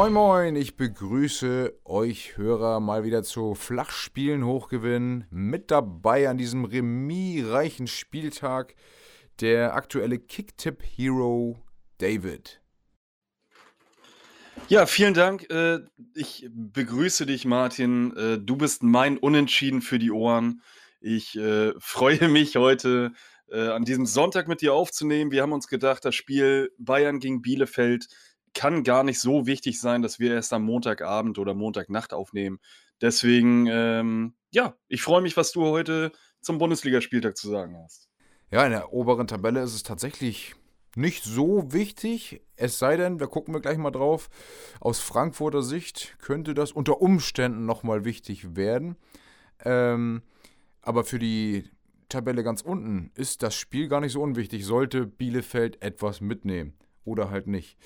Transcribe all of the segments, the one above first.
Moin Moin, ich begrüße euch Hörer mal wieder zu Flachspielen hochgewinnen. Mit dabei an diesem remisreichen Spieltag der aktuelle Kicktipp-Hero David. Ja, vielen Dank. Äh, ich begrüße dich, Martin. Äh, du bist mein Unentschieden für die Ohren. Ich äh, freue mich heute an diesem Sonntag mit dir aufzunehmen. Wir haben uns gedacht, das Spiel Bayern gegen Bielefeld kann gar nicht so wichtig sein, dass wir erst am Montagabend oder Montagnacht aufnehmen. Deswegen, ähm, ja, ich freue mich, was du heute zum Bundesligaspieltag zu sagen hast. Ja, in der oberen Tabelle ist es tatsächlich nicht so wichtig, es sei denn, da gucken wir gleich mal drauf, aus Frankfurter Sicht könnte das unter Umständen nochmal wichtig werden. Ähm, aber für die Tabelle ganz unten ist das Spiel gar nicht so unwichtig, sollte Bielefeld etwas mitnehmen oder halt nicht.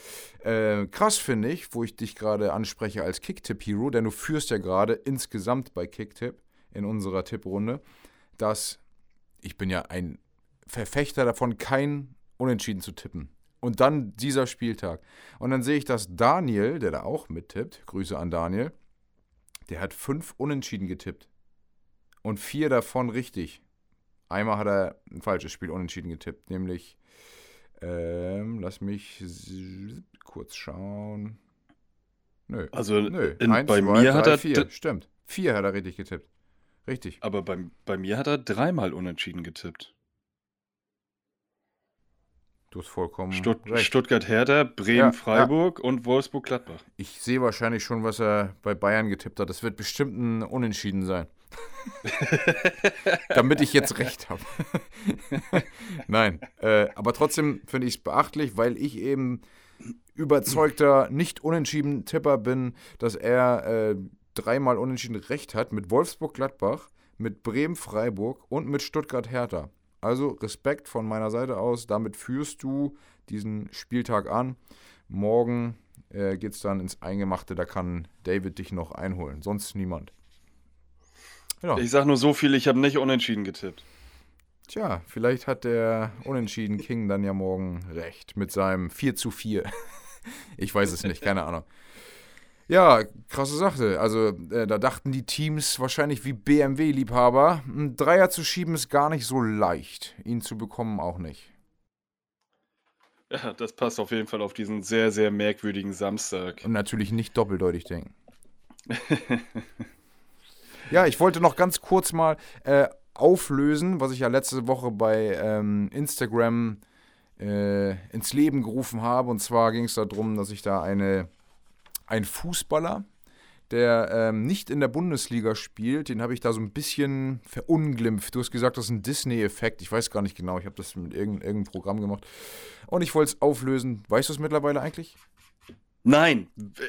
Äh, krass finde ich, wo ich dich gerade anspreche als Kicktipp-Hero, denn du führst ja gerade insgesamt bei Kicktipp in unserer Tipprunde, dass ich bin ja ein Verfechter davon, kein Unentschieden zu tippen. Und dann dieser Spieltag. Und dann sehe ich, dass Daniel, der da auch mittippt, Grüße an Daniel, der hat fünf Unentschieden getippt. Und vier davon richtig. Einmal hat er ein falsches Spiel unentschieden getippt, nämlich, ähm, lass mich kurz schauen. Nö. Also Nö. In, Eins, bei zwei, mir drei, hat er. Vier. Stimmt. Vier hat er richtig getippt. Richtig. Aber bei, bei mir hat er dreimal unentschieden getippt. Du hast vollkommen Stutt recht. Stuttgart-Hertha, Bremen-Freiburg ja, ja. und Wolfsburg-Gladbach. Ich sehe wahrscheinlich schon, was er bei Bayern getippt hat. Das wird bestimmt ein Unentschieden sein. Damit ich jetzt recht habe. Nein, äh, aber trotzdem finde ich es beachtlich, weil ich eben überzeugter, nicht unentschieden Tipper bin, dass er äh, dreimal unentschieden recht hat mit Wolfsburg-Gladbach, mit Bremen-Freiburg und mit Stuttgart-Hertha. Also Respekt von meiner Seite aus. Damit führst du diesen Spieltag an. Morgen äh, geht es dann ins Eingemachte. Da kann David dich noch einholen. Sonst niemand. Ja. Ich sage nur so viel, ich habe nicht unentschieden getippt. Tja, vielleicht hat der Unentschieden King dann ja morgen recht mit seinem 4 zu 4. ich weiß es nicht, keine Ahnung. Ja, krasse Sache. Also, äh, da dachten die Teams wahrscheinlich wie BMW-Liebhaber, einen Dreier zu schieben ist gar nicht so leicht. Ihn zu bekommen auch nicht. Ja, das passt auf jeden Fall auf diesen sehr, sehr merkwürdigen Samstag. Und natürlich nicht doppeldeutig denken. ja, ich wollte noch ganz kurz mal äh, auflösen, was ich ja letzte Woche bei ähm, Instagram äh, ins Leben gerufen habe. Und zwar ging es darum, dass ich da eine ein Fußballer, der ähm, nicht in der Bundesliga spielt. Den habe ich da so ein bisschen verunglimpft. Du hast gesagt, das ist ein Disney-Effekt. Ich weiß gar nicht genau. Ich habe das mit irgendeinem, irgendeinem Programm gemacht. Und ich wollte es auflösen. Weißt du es mittlerweile eigentlich? Nein,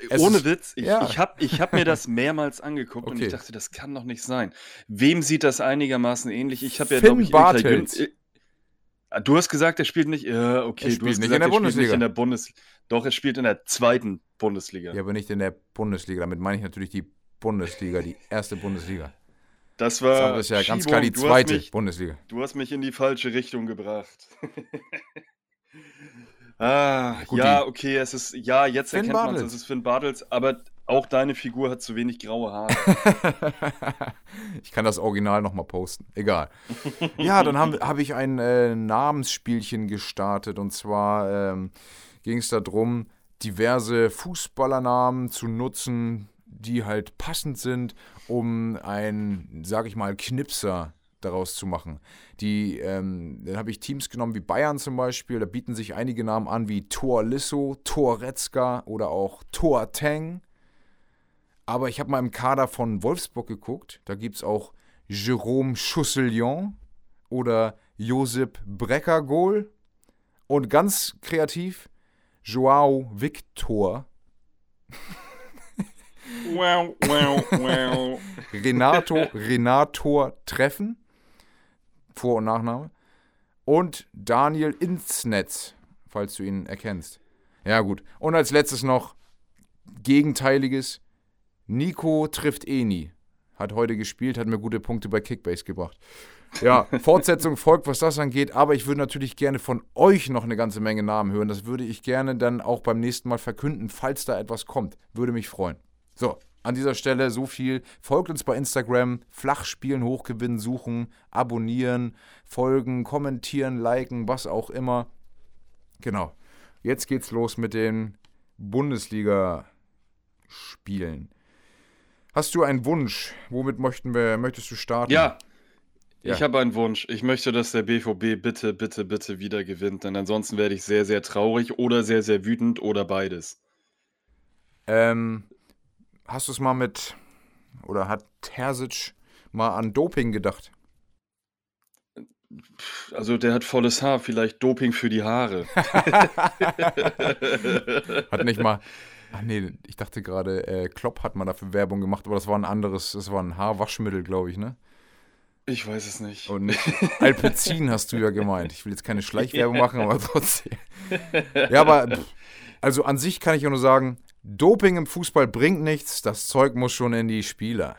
es ohne ist, Witz. Ich, ja. ich habe ich hab mir das mehrmals angeguckt okay. und ich dachte, das kann doch nicht sein. Wem sieht das einigermaßen ähnlich? Ich habe ja, glaube ich, Bartels. Ah, du hast gesagt, er spielt nicht. Ja, okay, er du hast nicht gesagt, in der Bundesliga. Nicht in der Bundes Doch, er spielt in der zweiten Bundesliga. Ja, aber nicht in der Bundesliga. Damit meine ich natürlich die Bundesliga, die erste Bundesliga. Das war. Das ist ja Schiebung. ganz klar die zweite mich, Bundesliga. Du hast mich in die falsche Richtung gebracht. ah, Gut, ja, okay, es ist. Ja, jetzt Finn erkennt man es, es ist Finn Bartels, aber auch deine Figur hat zu wenig graue Haare. ich kann das Original nochmal posten. Egal. Ja, dann habe hab ich ein äh, Namensspielchen gestartet. Und zwar ähm, ging es darum, diverse Fußballernamen zu nutzen, die halt passend sind, um ein, sag ich mal, Knipser daraus zu machen. Die, ähm, dann habe ich Teams genommen wie Bayern zum Beispiel, da bieten sich einige Namen an wie Tor Lisso, Tor Retzka oder auch Tor Teng. Aber ich habe mal im Kader von Wolfsburg geguckt. Da gibt es auch Jérôme Chausselion oder Josip Breckergohl. Und ganz kreativ Joao Victor. wow, wow, wow. Renato, Renator Treffen. Vor- und Nachname. Und Daniel Insnetz, falls du ihn erkennst. Ja, gut. Und als letztes noch Gegenteiliges Nico trifft eh nie. hat heute gespielt, hat mir gute Punkte bei Kickbase gebracht. Ja, Fortsetzung folgt, was das angeht, aber ich würde natürlich gerne von euch noch eine ganze Menge Namen hören. Das würde ich gerne dann auch beim nächsten Mal verkünden, falls da etwas kommt. Würde mich freuen. So, an dieser Stelle so viel. Folgt uns bei Instagram, Flachspielen, Hochgewinnen, suchen, abonnieren, folgen, kommentieren, liken, was auch immer. Genau. Jetzt geht's los mit den Bundesliga-Spielen. Hast du einen Wunsch? Womit möchten wir, möchtest du starten? Ja, ja. ich habe einen Wunsch. Ich möchte, dass der BVB bitte, bitte, bitte wieder gewinnt, denn ansonsten werde ich sehr, sehr traurig oder sehr, sehr wütend oder beides. Ähm, hast du es mal mit, oder hat Terzic mal an Doping gedacht? Also der hat volles Haar, vielleicht Doping für die Haare. hat nicht mal, Ach nee, ich dachte gerade, äh, Klopp hat mal dafür Werbung gemacht, aber das war ein anderes, das war ein Haarwaschmittel, glaube ich, ne? Ich weiß es nicht. Und nicht Alpezin hast du ja gemeint. Ich will jetzt keine Schleichwerbung machen, aber trotzdem. Ja, aber also an sich kann ich auch nur sagen, Doping im Fußball bringt nichts, das Zeug muss schon in die Spieler.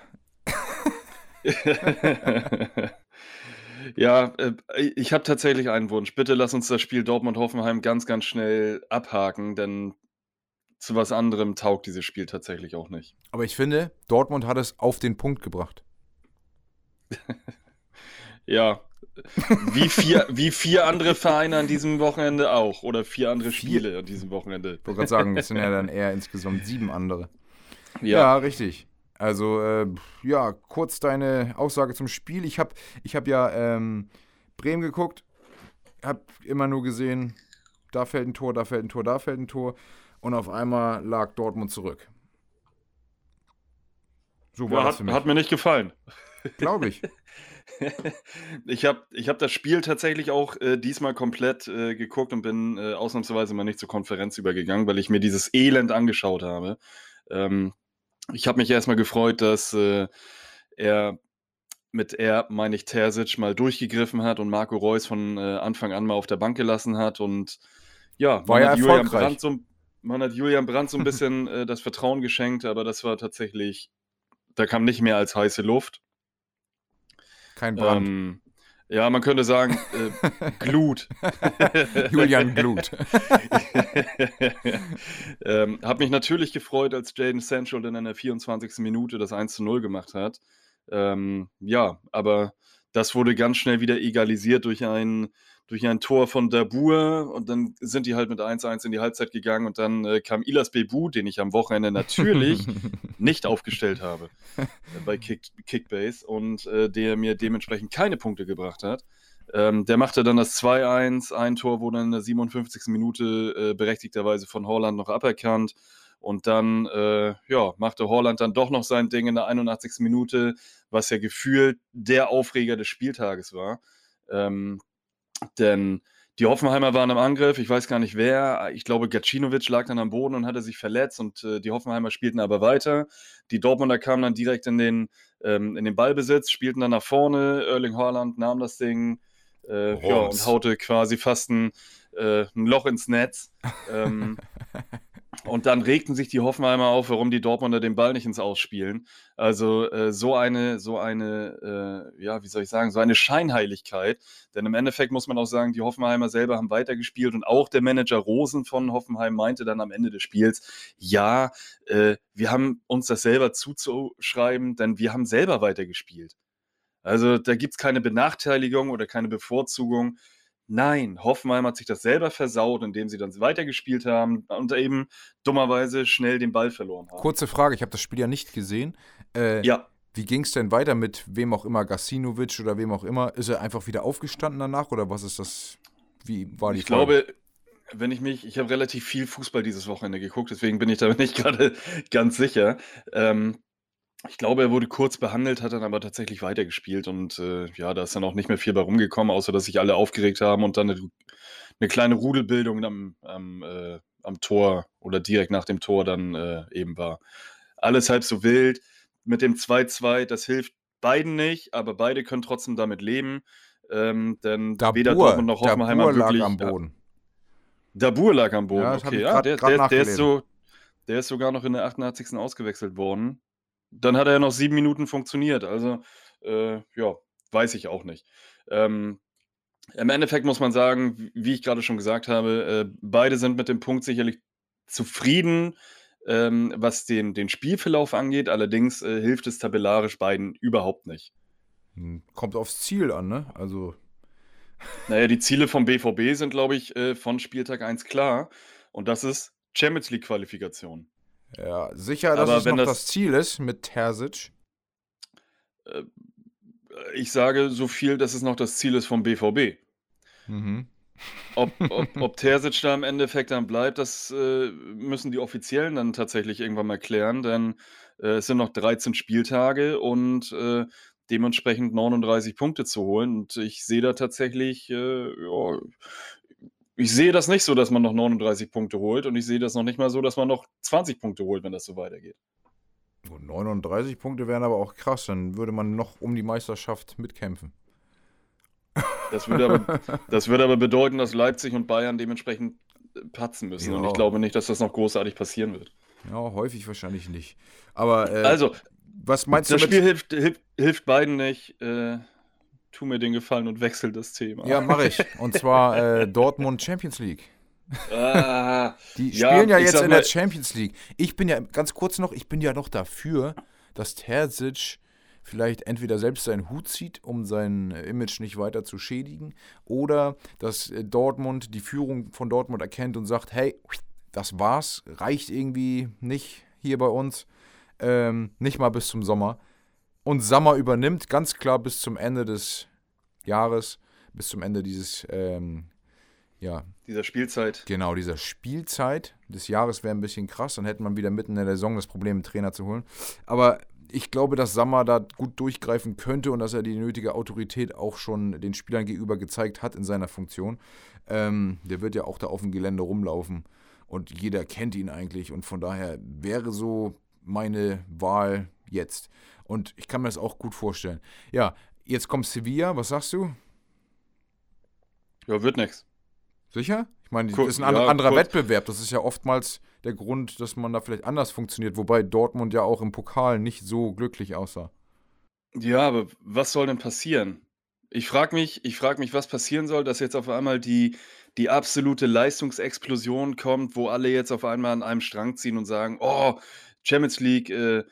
ja, äh, ich habe tatsächlich einen Wunsch. Bitte lass uns das Spiel Dortmund-Hoffenheim ganz, ganz schnell abhaken, denn zu was anderem taugt dieses Spiel tatsächlich auch nicht. Aber ich finde, Dortmund hat es auf den Punkt gebracht. ja. Wie vier, wie vier andere Vereine an diesem Wochenende auch. Oder vier andere Spiele vier? an diesem Wochenende. Ich wollte gerade sagen, das sind ja dann eher insgesamt sieben andere. Ja, ja richtig. Also, äh, ja, kurz deine Aussage zum Spiel. Ich habe ich hab ja ähm, Bremen geguckt, habe immer nur gesehen, da fällt ein Tor, da fällt ein Tor, da fällt ein Tor und auf einmal lag Dortmund zurück. So war ja, mich. Hat mir nicht gefallen. Glaube ich. ich habe ich hab das Spiel tatsächlich auch äh, diesmal komplett äh, geguckt und bin äh, ausnahmsweise mal nicht zur Konferenz übergegangen, weil ich mir dieses Elend angeschaut habe. Ähm, ich habe mich erstmal gefreut, dass äh, er mit er, meine ich, Terzic mal durchgegriffen hat und Marco Reus von äh, Anfang an mal auf der Bank gelassen hat und ja, war ja Julian Brandt so, man hat Julian Brandt so ein bisschen äh, das Vertrauen geschenkt, aber das war tatsächlich, da kam nicht mehr als heiße Luft. Kein Brand. Ähm, ja, man könnte sagen, äh, Glut. Julian Glut. ähm, hab mich natürlich gefreut, als Jaden Sancho dann in der 24. Minute das 1 zu 0 gemacht hat. Ähm, ja, aber das wurde ganz schnell wieder egalisiert durch ein durch ein Tor von Dabur und dann sind die halt mit 1-1 in die Halbzeit gegangen und dann äh, kam Ilas Bebu, den ich am Wochenende natürlich nicht aufgestellt habe äh, bei Kick, Kickbase und äh, der mir dementsprechend keine Punkte gebracht hat. Ähm, der machte dann das 2-1, ein Tor wurde in der 57. Minute äh, berechtigterweise von Holland noch aberkannt. Und dann äh, ja, machte Holland dann doch noch sein Ding in der 81. Minute, was ja gefühlt der Aufreger des Spieltages war. Ähm, denn die Hoffenheimer waren im Angriff, ich weiß gar nicht wer. Ich glaube, Gacinovic lag dann am Boden und hatte sich verletzt und äh, die Hoffenheimer spielten aber weiter. Die Dortmunder kamen dann direkt in den, ähm, in den Ballbesitz, spielten dann nach vorne. Erling Haaland nahm das Ding äh, ja, und haute quasi fast ein, äh, ein Loch ins Netz. Ähm, Und dann regten sich die Hoffenheimer auf, warum die Dortmunder den Ball nicht ins Ausspielen. Also äh, so eine, so eine, äh, ja, wie soll ich sagen, so eine Scheinheiligkeit. Denn im Endeffekt muss man auch sagen, die Hoffenheimer selber haben weitergespielt und auch der Manager Rosen von Hoffenheim meinte dann am Ende des Spiels, ja, äh, wir haben uns das selber zuzuschreiben, denn wir haben selber weitergespielt. Also da gibt es keine Benachteiligung oder keine Bevorzugung. Nein, Hoffenheim hat sich das selber versaut, indem sie dann weitergespielt haben und eben dummerweise schnell den Ball verloren haben. Kurze Frage, ich habe das Spiel ja nicht gesehen. Äh, ja. Wie ging es denn weiter mit wem auch immer, Gacinovic oder wem auch immer? Ist er einfach wieder aufgestanden danach oder was ist das? Wie war die Ich Frage? glaube, wenn ich mich, ich habe relativ viel Fußball dieses Wochenende geguckt, deswegen bin ich da nicht gerade ganz sicher. Ähm, ich glaube, er wurde kurz behandelt, hat dann aber tatsächlich weitergespielt und äh, ja, da ist dann auch nicht mehr viel bei rumgekommen, außer dass sich alle aufgeregt haben und dann eine, eine kleine Rudelbildung am, am, äh, am, Tor oder direkt nach dem Tor dann äh, eben war. Alles halb so wild. Mit dem 2-2, das hilft beiden nicht, aber beide können trotzdem damit leben. Ähm, denn Dabur, weder Dortmund noch Hoffenheim Dabur wirklich. lag am Boden. Dabur lag am Boden, ja, okay. Ja, der, der, der, ist so, der ist sogar noch in der 88. ausgewechselt worden. Dann hat er ja noch sieben Minuten funktioniert. Also, äh, ja, weiß ich auch nicht. Ähm, Im Endeffekt muss man sagen, wie ich gerade schon gesagt habe, äh, beide sind mit dem Punkt sicherlich zufrieden, ähm, was den, den Spielverlauf angeht. Allerdings äh, hilft es tabellarisch beiden überhaupt nicht. Hm, kommt aufs Ziel an, ne? Also. Naja, die Ziele vom BVB sind, glaube ich, äh, von Spieltag 1 klar. Und das ist Champions League-Qualifikation. Ja, sicher, dass Aber es noch das- das Ziel ist mit Terzic. Äh, Ich sage so viel, dass es noch das Ziel ist vom BVB. Mhm. Ob, ob, ob Terzic da im Endeffekt dann bleibt, das äh, müssen die Offiziellen dann tatsächlich irgendwann mal klären, denn äh, es sind noch 13 Spieltage und äh, dementsprechend 39 Punkte zu holen. Und ich sehe da tatsächlich, äh, ja, ich sehe das nicht so, dass man noch 39 Punkte holt und ich sehe das noch nicht mal so, dass man noch 20 Punkte holt, wenn das so weitergeht. Gut, 39 Punkte wären aber auch krass, dann würde man noch um die Meisterschaft mitkämpfen. Das würde aber, das würde aber bedeuten, dass Leipzig und Bayern dementsprechend äh, patzen müssen. Und Ja. ich glaube nicht, dass das noch großartig passieren wird. Ja, häufig wahrscheinlich nicht. Aber äh, Also, was meinst das du Spiel mit... hilft, hilft, hilft beiden nicht. Äh, tu mir den Gefallen und wechsel das Thema. Ja, mache ich. Und zwar äh, Dortmund Champions League. Ah, Die Ja, spielen ja ich jetzt in der Champions League. Ich bin ja, ganz kurz noch, ich bin ja noch dafür, dass Terzic vielleicht entweder selbst seinen Hut zieht, um sein Image nicht weiter zu schädigen, oder dass äh, Dortmund, die Führung von Dortmund erkennt und sagt, hey, das war's, reicht irgendwie nicht hier bei uns, ähm, nicht mal bis zum Sommer. Und Sommer übernimmt ganz klar bis zum Ende des Jahres, bis zum Ende dieses, ähm, ja, dieser Spielzeit. Genau, dieser Spielzeit des Jahres wäre ein bisschen krass. Dann hätte man wieder mitten in der Saison das Problem, einen Trainer zu holen. Aber ich glaube, dass Sammer da gut durchgreifen könnte und dass er die nötige Autorität auch schon den Spielern gegenüber gezeigt hat in seiner Funktion. Ähm, der wird ja auch da auf dem Gelände rumlaufen und jeder kennt ihn eigentlich und von daher wäre so meine Wahl jetzt. Und ich kann mir das auch gut vorstellen. Ja, jetzt kommt Sevilla, was sagst du? Ja, wird nichts. Sicher? Ich meine, das ist ein ja, anderer kurz- Wettbewerb. Das ist ja oftmals der Grund, dass man da vielleicht anders funktioniert, wobei Dortmund ja auch im Pokal nicht so glücklich aussah. Ja, aber was soll denn passieren? Ich frage mich, ich frage mich, was passieren soll, dass jetzt auf einmal die, die absolute Leistungsexplosion kommt, wo alle jetzt auf einmal an einem Strang ziehen und sagen, oh, Champions League, äh,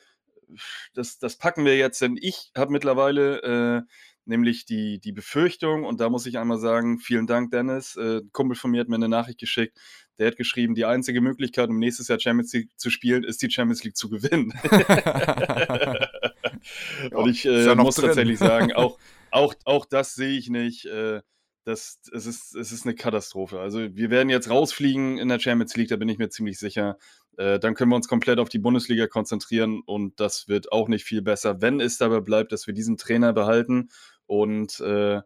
das, das packen wir jetzt, denn ich habe mittlerweile äh, nämlich die, die Befürchtung, und da muss ich einmal sagen, vielen Dank, Dennis, äh, ein Kumpel von mir hat mir eine Nachricht geschickt, der hat geschrieben, die einzige Möglichkeit, um nächstes Jahr Champions League zu spielen, ist die Champions League zu gewinnen. Und ich äh, ja muss drin. tatsächlich sagen, auch, auch, auch das sehe ich nicht. Äh, das, es, ist, es ist eine Katastrophe. Also wir werden jetzt rausfliegen in der Champions League, da bin ich mir ziemlich sicher. Äh, dann können wir uns komplett auf die Bundesliga konzentrieren und das wird auch nicht viel besser, wenn es dabei bleibt, dass wir diesen Trainer behalten und äh,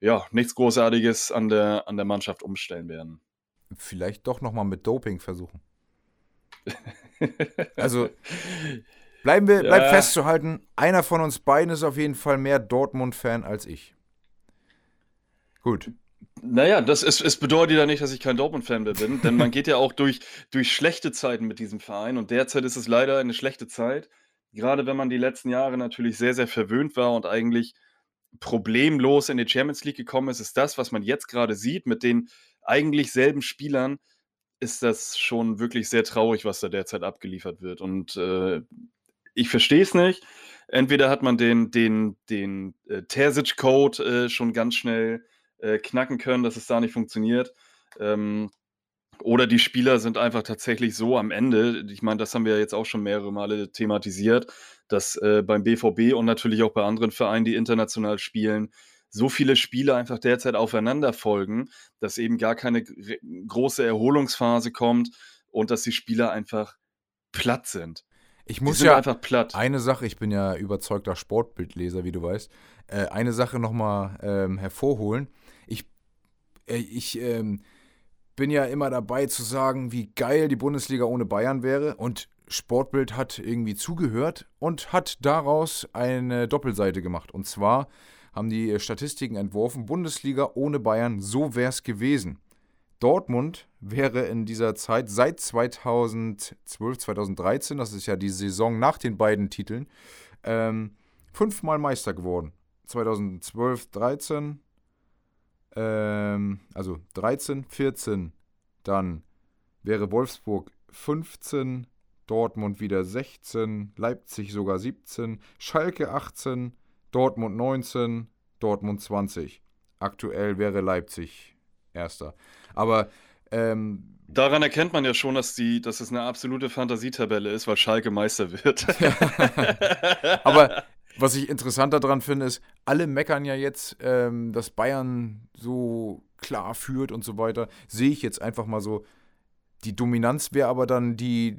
ja, nichts Großartiges an der, an der Mannschaft umstellen werden. Vielleicht doch nochmal mit Doping versuchen. Also bleiben wir, bleibt Ja. festzuhalten, einer von uns beiden ist auf jeden Fall mehr Dortmund-Fan als ich. Gut. Naja, das ist, es bedeutet ja nicht, dass ich kein Dortmund-Fan mehr bin, denn man geht ja auch durch, durch schlechte Zeiten mit diesem Verein und derzeit ist es leider eine schlechte Zeit. Gerade wenn man die letzten Jahre natürlich sehr, sehr verwöhnt war und eigentlich problemlos in die Champions League gekommen ist, ist das, was man jetzt gerade sieht, mit den eigentlich selben Spielern, ist das schon wirklich sehr traurig, was da derzeit abgeliefert wird. Und äh, ich verstehe es nicht. Entweder hat man den, den, den äh, Terzic-Code äh, schon ganz schnell äh, knacken können, dass es da nicht funktioniert. Ähm, oder die Spieler sind einfach tatsächlich so am Ende. Ich meine, das haben wir jetzt auch schon mehrere Male thematisiert, dass äh, beim BVB und natürlich auch bei anderen Vereinen, die international spielen, so viele Spiele einfach derzeit aufeinander folgen, dass eben gar keine gr- große Erholungsphase kommt und dass die Spieler einfach platt sind. Ich muss ja einfach platt. eine Sache, ich bin ja überzeugter Sportbildleser, wie du weißt, äh, eine Sache nochmal ähm, hervorholen. Ich, äh, ähm, bin ja immer dabei zu sagen, wie geil die Bundesliga ohne Bayern wäre und Sportbild hat irgendwie zugehört und hat daraus eine Doppelseite gemacht. Und zwar haben die Statistiken entworfen, Bundesliga ohne Bayern, so wär's gewesen. Dortmund wäre in dieser Zeit seit 2012, 2013, das ist ja die Saison nach den beiden Titeln, ähm, fünfmal Meister geworden. 2012, 13, ähm, also 13, 14, dann wäre Wolfsburg 15, Dortmund wieder 16, Leipzig sogar 17, Schalke 18, Dortmund 19, Dortmund 20. Aktuell wäre Leipzig erster. Aber ähm, Daran erkennt man ja schon, dass, die, dass es eine absolute Fantasietabelle ist, weil Schalke Meister wird. Aber was ich interessanter daran finde, ist, alle meckern ja jetzt, ähm, dass Bayern so klar führt und so weiter. Sehe ich jetzt einfach mal so. Die Dominanz wäre aber dann die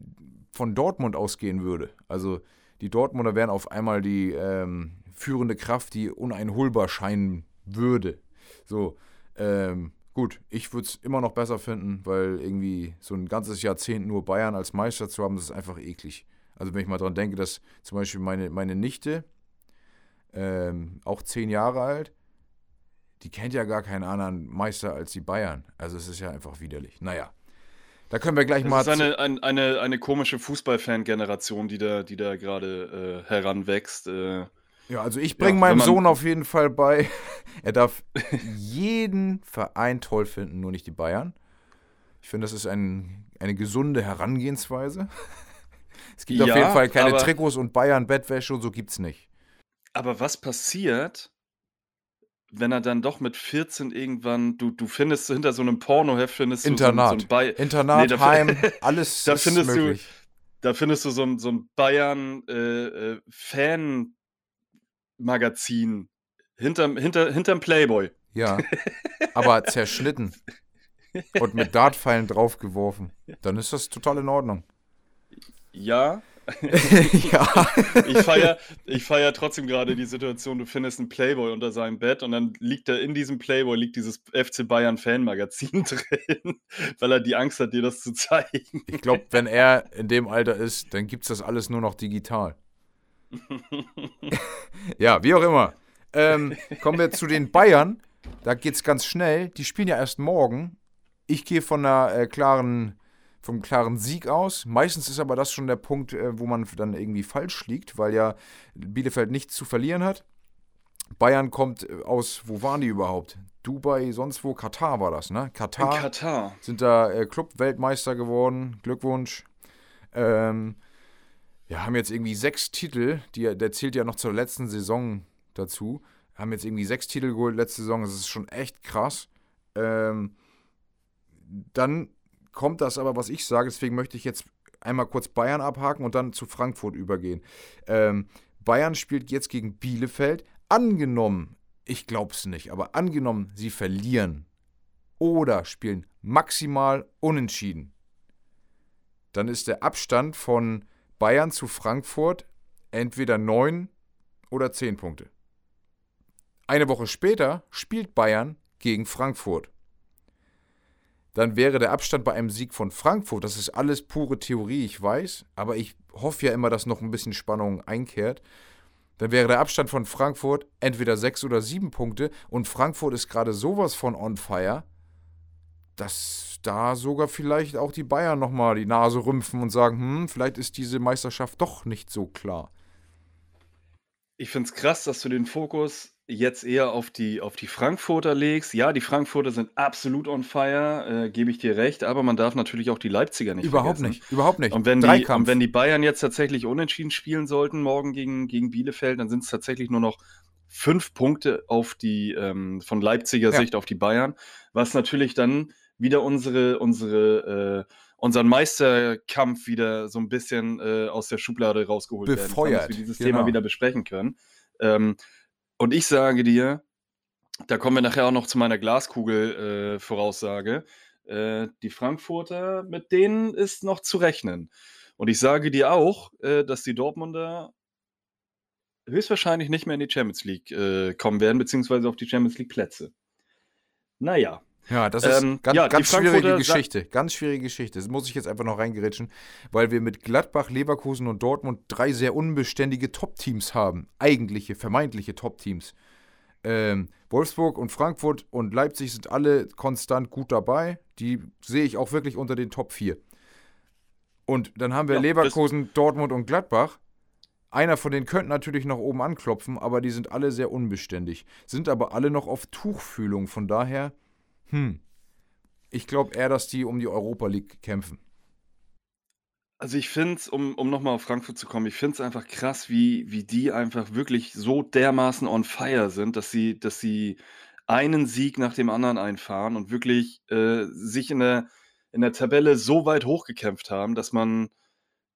von Dortmund ausgehen würde. Also die Dortmunder wären auf einmal die ähm, führende Kraft, die uneinholbar scheinen würde. So, ähm, gut, ich würde es immer noch besser finden, weil irgendwie so ein ganzes Jahrzehnt nur Bayern als Meister zu haben, das ist einfach eklig. Also wenn ich mal dran denke, dass zum Beispiel meine, meine Nichte, ähm, auch zehn Jahre alt, die kennt ja gar keinen anderen Meister als die Bayern. Also es ist ja einfach widerlich. Naja, da können wir gleich Das mal. ist eine, ein, eine, eine komische Fußballfan-Generation, die da, die da gerade äh, heranwächst. Äh, Ja, also ich Ja, bringe wenn meinem Sohn auf jeden Fall bei, er darf jeden Verein toll finden, nur nicht die Bayern. Ich finde, das ist ein, eine gesunde Herangehensweise. Es gibt auf Ja, jeden Fall keine Trikots und Bayern, Bettwäsche und so gibt's nicht. Aber was passiert, wenn er dann doch mit 14 irgendwann, du, du findest hinter so einem Pornoheft, findest du so, Internat. so ein Bay Internat, Nee, da- Heim, alles Da ist findest du- möglich. da findest du so ein, so ein Bayern-Fan-Magazin hinterm, hinter, hinterm Playboy. Ja, aber zerschnitten und mit Dartpfeilen draufgeworfen. Dann ist das total in Ordnung. Ja, ja, ich feiere ich feier trotzdem gerade die Situation, du findest einen Playboy unter seinem Bett und dann liegt da in diesem Playboy liegt dieses FC Bayern Fanmagazin drin, weil er die Angst hat, dir das zu zeigen. ich glaube, wenn er in dem Alter ist, dann gibt's das alles nur noch digital. Ja, wie auch immer. Ähm, kommen wir zu den Bayern. Da geht's ganz schnell. Die spielen ja erst morgen. Ich gehe von einer äh, klaren, vom klaren Sieg aus. Meistens ist aber das schon der Punkt, äh, wo man dann irgendwie falsch liegt, weil ja Bielefeld nichts zu verlieren hat. Bayern kommt äh, aus, wo waren die überhaupt? Dubai, sonst wo? Katar war das, ne? In Katar Katar. sind da äh, Club-Weltmeister geworden. Glückwunsch. Ähm, ja, haben jetzt irgendwie sechs Titel. Die, der zählt ja noch zur letzten Saison dazu. Haben jetzt irgendwie sechs Titel geholt letzte Saison. Das ist schon echt krass. Ähm, dann kommt das aber, was ich sage. Deswegen möchte ich jetzt einmal kurz Bayern abhaken und dann zu Frankfurt übergehen. Ähm, Bayern spielt jetzt gegen Bielefeld. Angenommen, ich glaube es nicht, aber angenommen, sie verlieren oder spielen maximal unentschieden, dann ist der Abstand von Bayern zu Frankfurt entweder 9 oder 10 Punkte. Eine Woche später spielt Bayern gegen Frankfurt. Dann wäre der Abstand bei einem Sieg von Frankfurt, das ist alles pure Theorie, ich weiß, aber ich hoffe ja immer, dass noch ein bisschen Spannung einkehrt. Dann wäre der Abstand von Frankfurt entweder 6 oder 7 Punkte und Frankfurt ist gerade sowas von on fire, dass da sogar vielleicht auch die Bayern nochmal die Nase rümpfen und sagen, hm, vielleicht ist diese Meisterschaft doch nicht so klar. Ich finde es krass, dass du den Fokus jetzt eher auf die, auf die Frankfurter legst. Ja, die Frankfurter sind absolut on fire, äh, gebe ich dir recht, aber man darf natürlich auch die Leipziger nicht überhaupt vergessen. nicht, überhaupt nicht. Und wenn, die, und wenn die Bayern jetzt tatsächlich unentschieden spielen sollten, morgen gegen, gegen Bielefeld, dann sind es tatsächlich nur noch fünf Punkte auf die, ähm, von Leipziger Ja. Sicht auf die Bayern, was natürlich dann wieder unsere, unsere, äh, unseren Meisterkampf wieder so ein bisschen äh, aus der Schublade rausgeholt werden kann, Befeuert, dass wir dieses genau. Thema wieder besprechen können. Ähm, und ich sage dir, da kommen wir nachher auch noch zu meiner Glaskugel-Voraussage. Äh, die Frankfurter, mit denen ist noch zu rechnen. Und ich sage dir auch, äh, dass die Dortmunder höchstwahrscheinlich nicht mehr in die Champions League äh, kommen werden, beziehungsweise auf die Champions League Plätze. Naja, Ja, das ist Ähm, ganz, ja, ganz schwierige Geschichte. Ganz schwierige Geschichte. Das muss ich jetzt einfach noch reingerätschen, weil wir mit Gladbach, Leverkusen und Dortmund drei sehr unbeständige Top-Teams haben. Eigentliche, vermeintliche Top-Teams. Ähm, Wolfsburg und Frankfurt und Leipzig sind alle konstant gut dabei. Die sehe ich auch wirklich unter den Top 4. Und dann haben wir Ja, Leverkusen, Dortmund und Gladbach. Einer von denen könnte natürlich noch oben anklopfen, aber die sind alle sehr unbeständig. Sind aber alle noch auf Tuchfühlung. Von daher, hm, ich glaube eher, dass die um die Europa League kämpfen. Also ich finde es, um, um nochmal auf Frankfurt zu kommen, ich finde es einfach krass, wie, wie die einfach wirklich so dermaßen on fire sind, dass sie, dass sie einen Sieg nach dem anderen einfahren und wirklich äh, sich in der, in der Tabelle so weit hochgekämpft haben, dass man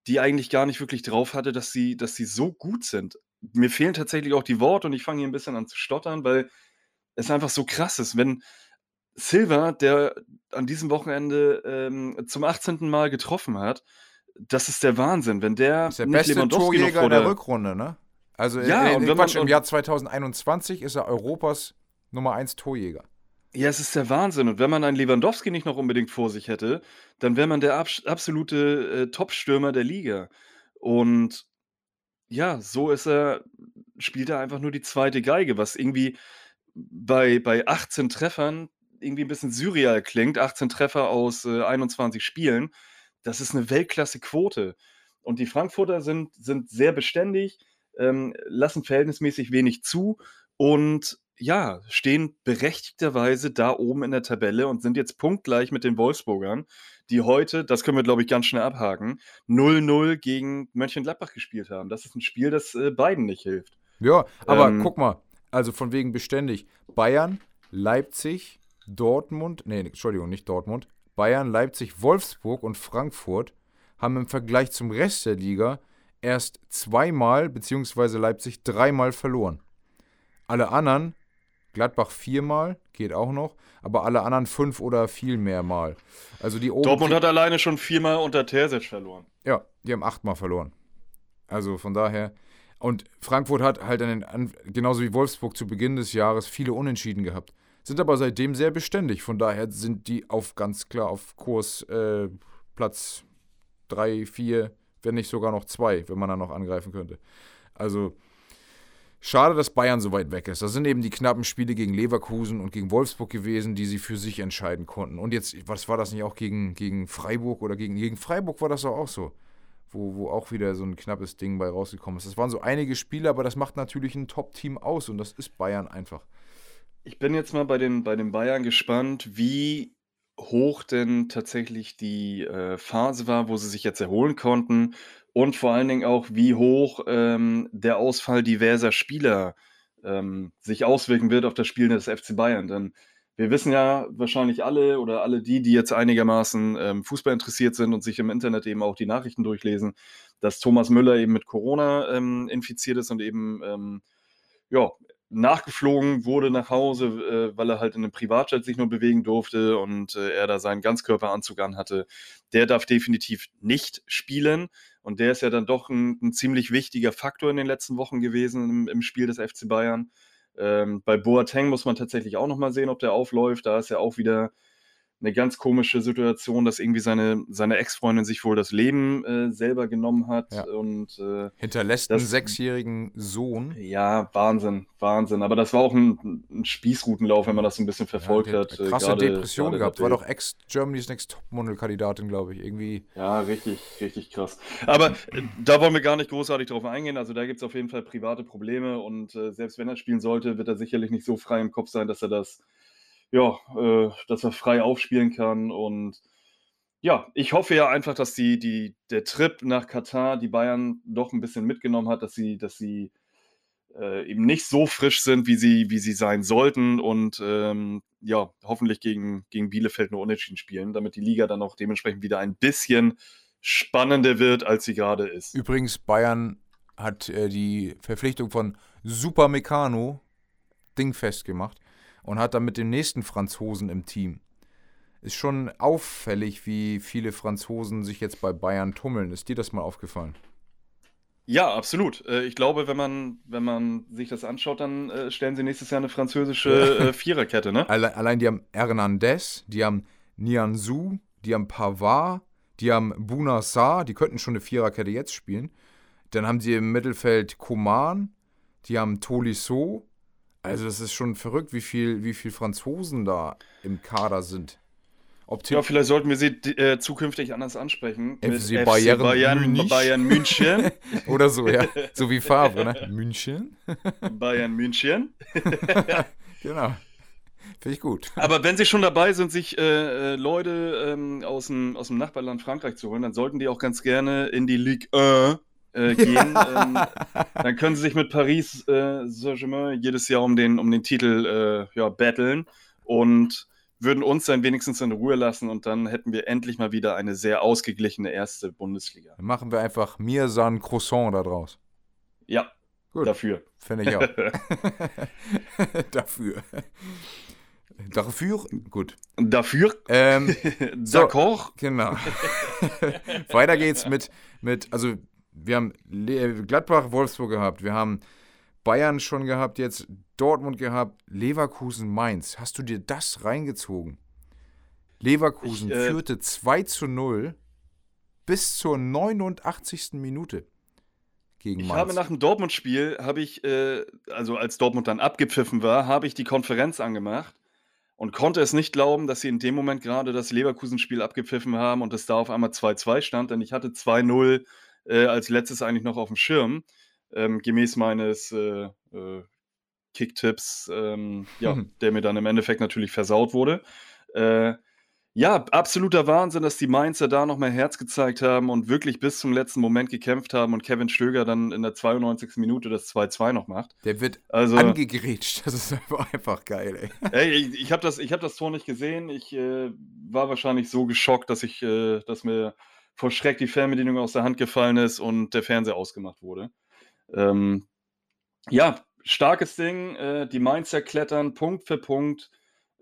die eigentlich gar nicht wirklich drauf hatte, dass sie, dass sie so gut sind. Mir fehlen tatsächlich auch die Worte und ich fange hier ein bisschen an zu stottern, weil es einfach so krass ist. Wenn Silva, der an diesem Wochenende ähm, zum 18. Mal getroffen hat, das ist der Wahnsinn. Wenn der, Ist der nicht beste Lewandowski noch Torjäger vor in der der, Rückrunde, ne? Also Ja, in, und in, wenn man- Quatsch, im Jahr 2021 ist er Europas Nummer 1 Torjäger. Ja, es ist der Wahnsinn. Und wenn man einen Lewandowski nicht noch unbedingt vor sich hätte, dann wäre man der abs absolute äh, Top-Stürmer der Liga. Und ja, so ist er, spielt er einfach nur die zweite Geige, was irgendwie bei, bei 18 Treffern irgendwie ein bisschen surreal klingt. 18 Treffer aus äh, 21 Spielen. Das ist eine Weltklasse-Quote. Und die Frankfurter sind, sind sehr beständig, ähm, lassen verhältnismäßig wenig zu und ja, stehen berechtigterweise da oben in der Tabelle und sind jetzt punktgleich mit den Wolfsburgern, die heute, das können wir glaube ich ganz schnell abhaken, 0-0 gegen Mönchengladbach gespielt haben. Das ist ein Spiel, das äh, beiden nicht hilft. Ja, aber Ähm, guck mal, also von wegen beständig. Bayern, Leipzig, Dortmund, nee, Entschuldigung, nicht Dortmund. Bayern, Leipzig, Wolfsburg und Frankfurt haben im Vergleich zum Rest der Liga erst zweimal, beziehungsweise Leipzig dreimal verloren. Alle anderen, Gladbach viermal, geht auch noch, aber alle anderen fünf oder viel mehr Mal. Also die oben. Dortmund hat alleine schon viermal unter Terzic verloren. Ja, die haben achtmal verloren. Also von daher. Und Frankfurt hat halt an den, genauso wie Wolfsburg zu Beginn des Jahres viele Unentschieden gehabt. Sind aber seitdem sehr beständig. Von daher sind die auf ganz klar auf Kurs äh, Platz 3, 4, wenn nicht sogar noch 2, wenn man da noch angreifen könnte. Also schade, dass Bayern so weit weg ist. Das sind eben die knappen Spiele gegen Leverkusen und gegen Wolfsburg gewesen, die sie für sich entscheiden konnten. Und jetzt, was war das nicht auch gegen, gegen Freiburg oder gegen, gegen Freiburg war das auch so wo, wo auch wieder so ein knappes Ding bei rausgekommen ist. Das waren so einige Spiele, aber das macht natürlich ein Top-Team aus und das ist Bayern einfach. Ich bin jetzt mal bei den, bei den Bayern gespannt, wie hoch denn tatsächlich die äh, Phase war, wo sie sich jetzt erholen konnten und vor allen Dingen auch, wie hoch ähm, der Ausfall diverser Spieler ähm, sich auswirken wird auf das Spiel des FC Bayern. Denn wir wissen ja wahrscheinlich alle oder alle die, die jetzt einigermaßen ähm, Fußball interessiert sind und sich im Internet eben auch die Nachrichten durchlesen, dass Thomas Müller eben mit Corona ähm, infiziert ist und eben ähm, ja, nachgeflogen wurde nach Hause, äh, weil er halt in einem Privatjet sich nur bewegen durfte und äh, er da seinen Ganzkörperanzug anhatte. Der darf definitiv nicht spielen und der ist ja dann doch ein, ein ziemlich wichtiger Faktor in den letzten Wochen gewesen im, im Spiel des FC Bayern. Ähm, bei Boateng muss man tatsächlich auch nochmal sehen, ob der aufläuft. Da ist ja auch wieder eine ganz komische Situation, dass irgendwie seine, seine Ex-Freundin sich wohl das Leben äh, selber genommen hat. Ja. Und äh, Hinterlässt Das- einen sechsjährigen Sohn. ja, Wahnsinn, Wahnsinn. Aber das war auch ein, ein Spießrutenlauf, wenn man das so ein bisschen verfolgt der hat. eine äh, krasse gerade- Depression gerade gehabt. War doch Ex-Germany's Next Topmodel-Kandidatin, glaube ich. Irgendwie. Ja, richtig, richtig krass. Aber äh, da wollen wir gar nicht großartig drauf eingehen. Also da gibt es auf jeden Fall private Probleme und äh, selbst wenn er spielen sollte, wird er sicherlich nicht so frei im Kopf sein, dass er das, ja, äh, dass er frei aufspielen kann. Und ja, ich hoffe ja einfach, dass die, die, der Trip nach Katar die Bayern doch ein bisschen mitgenommen hat, dass sie, dass sie äh, eben nicht so frisch sind, wie sie, wie sie sein sollten und ähm, ja, hoffentlich gegen, gegen Bielefeld nur unentschieden spielen, damit die Liga dann auch dementsprechend wieder ein bisschen spannender wird, als sie gerade ist. Übrigens, Bayern hat äh, die Verpflichtung von Super Meccano dingfest gemacht und hat dann mit dem nächsten Franzosen im Team. Ist schon auffällig, wie viele Franzosen sich jetzt bei Bayern tummeln. Ist dir das mal aufgefallen? Ja, absolut. Äh, ich glaube, wenn man, wenn man sich das anschaut, dann äh, stellen sie nächstes Jahr eine französische äh, Viererkette, ne? Alle, allein die haben Hernandez, die haben Nianzou, die haben Pavard, die haben Bunassar, die könnten schon eine Viererkette jetzt spielen. Dann haben sie im Mittelfeld Koman, die haben Tolisso, Also das ist schon verrückt, wie viel, wie viel Franzosen da im Kader sind. Ob ja, vielleicht sollten wir sie äh, zukünftig anders ansprechen. FC Bayern, Bayern, Bayern München. Oder so, ja. So wie Favre, ne? München. Bayern München. genau. Finde ich gut. Aber wenn sie schon dabei sind, sich äh, äh, Leute ähm, aus, dem, aus dem Nachbarland Frankreich zu holen, dann sollten die auch ganz gerne in die Ligue 1 äh, gehen. ähm, dann können sie sich mit Paris äh, Saint-Germain jedes Jahr um den, um den Titel äh, ja, battlen und würden uns dann wenigstens in Ruhe lassen und dann hätten wir endlich mal wieder eine sehr ausgeglichene erste Bundesliga. Dann machen wir einfach Mirsan Croissant da draus. Ja, Gut. dafür. Finde ich auch. dafür. Dafür, gut. Dafür. Ähm, D'accord. So, genau. Weiter geht's mit, mit, also wir haben Gladbach, Wolfsburg gehabt, wir haben Bayern schon gehabt, jetzt Dortmund gehabt, Leverkusen, Mainz. Hast du dir das reingezogen? Leverkusen ich, äh, führte 2 zu 0 bis zur 89. Minute gegen Mainz. Ich habe nach dem Dortmund-Spiel, habe ich, äh, also als Dortmund dann abgepfiffen war, habe ich die Konferenz angemacht und konnte es nicht glauben, dass sie in dem Moment gerade das Leverkusen-Spiel abgepfiffen haben und es da auf einmal 2-2 stand, denn ich hatte 2-0 äh, als letztes eigentlich noch auf dem Schirm, ähm, gemäß meines äh, äh, Kicktipps, ähm, ja, mhm. der mir dann im Endeffekt natürlich versaut wurde. Äh, ja, absoluter Wahnsinn, dass die Mainzer da noch mehr Herz gezeigt haben und wirklich bis zum letzten Moment gekämpft haben und Kevin Stöger dann in der 92. Minute das 2-2 noch macht. Der wird also, angegrätscht. Das ist einfach geil, ey. ey ich, ich habe das, hab das Tor nicht gesehen. Ich äh, war wahrscheinlich so geschockt, dass ich, äh, dass mir vor Schreck die Fernbedienung aus der Hand gefallen ist und der Fernseher ausgemacht wurde. Ähm, ja, starkes Ding. Äh, die Mainzer klettern Punkt für Punkt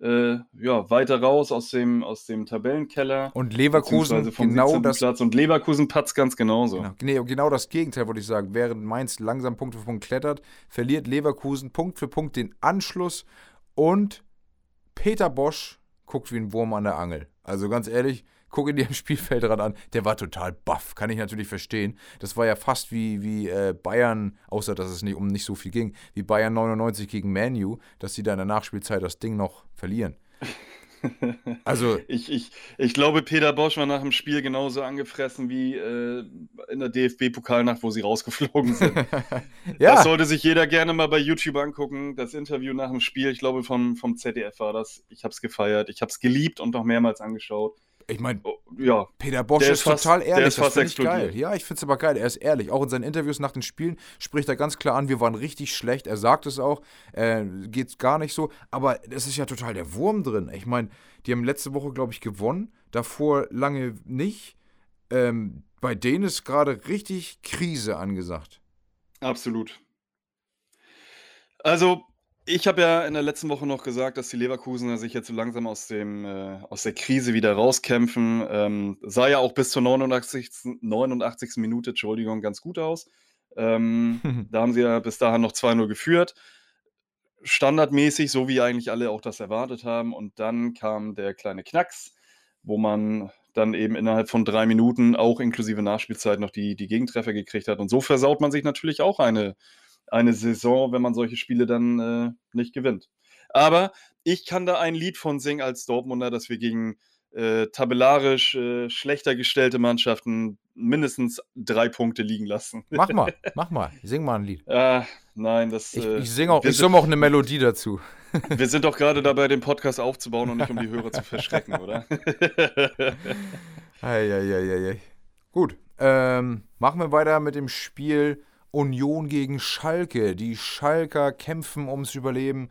äh, ja, weiter raus aus dem, aus dem Tabellenkeller. Und Leverkusen genau das. Platz. Und Leverkusen patzt ganz genauso. Genau, nee, genau das Gegenteil, würde ich sagen. Während Mainz langsam Punkt für Punkt klettert, verliert Leverkusen Punkt für Punkt den Anschluss und Peter Bosch guckt wie ein Wurm an der Angel. Also ganz ehrlich, guck ihn dir im Spielfeldrand an, der war total baff, kann ich natürlich verstehen. Das war ja fast wie, wie äh, Bayern, außer dass es nicht, um nicht so viel ging, wie Bayern 99 gegen Manu, dass sie da in der Nachspielzeit das Ding noch verlieren. Also ich, ich, ich glaube, Peter Bosch war nach dem Spiel genauso angefressen wie äh, in der DFB-Pokalnacht, wo sie rausgeflogen sind. ja. Das sollte sich jeder gerne mal bei YouTube angucken. Das Interview nach dem Spiel, ich glaube vom, vom ZDF war das. Ich habe es gefeiert, ich habe es geliebt und noch mehrmals angeschaut. Ich meine, oh, ja, Peter Bosch ist, ist fast, total ehrlich. Ist das finde ich geil. Ja, ich finde es aber geil. Er ist ehrlich. Auch in seinen Interviews nach den Spielen spricht er ganz klar an, wir waren richtig schlecht. Er sagt es auch. Äh, Geht gar nicht so. Aber es ist ja total der Wurm drin. Ich meine, die haben letzte Woche, glaube ich, gewonnen. Davor lange nicht. Ähm, bei denen ist gerade richtig Krise angesagt. Absolut. Also, ich habe ja in der letzten Woche noch gesagt, dass die Leverkusener sich jetzt so langsam aus, dem, äh, aus der Krise wieder rauskämpfen. Ähm, sah ja auch bis zur 89. 89. Minute, Entschuldigung, ganz gut aus. Ähm, da haben sie ja bis dahin noch 2-0 geführt. Standardmäßig, so wie eigentlich alle auch das erwartet haben. Und dann kam der kleine Knacks, wo man dann eben innerhalb von drei Minuten, auch inklusive Nachspielzeit, noch die, die Gegentreffer gekriegt hat. Und so versaut man sich natürlich auch eine eine Saison, wenn man solche Spiele dann äh, nicht gewinnt. Aber ich kann da ein Lied von singen als Dortmunder, dass wir gegen äh, tabellarisch äh, schlechter gestellte Mannschaften mindestens drei Punkte liegen lassen. Mach mal, mach mal, sing mal ein Lied. Äh, nein, das. Ich, äh, ich singe auch, ich sing auch eine Melodie dazu. Wir sind doch gerade dabei, den Podcast aufzubauen und nicht um die Hörer zu verschrecken, oder? Eieieiei. Gut, ähm, machen wir weiter mit dem Spiel Union gegen Schalke. Die Schalker kämpfen ums Überleben,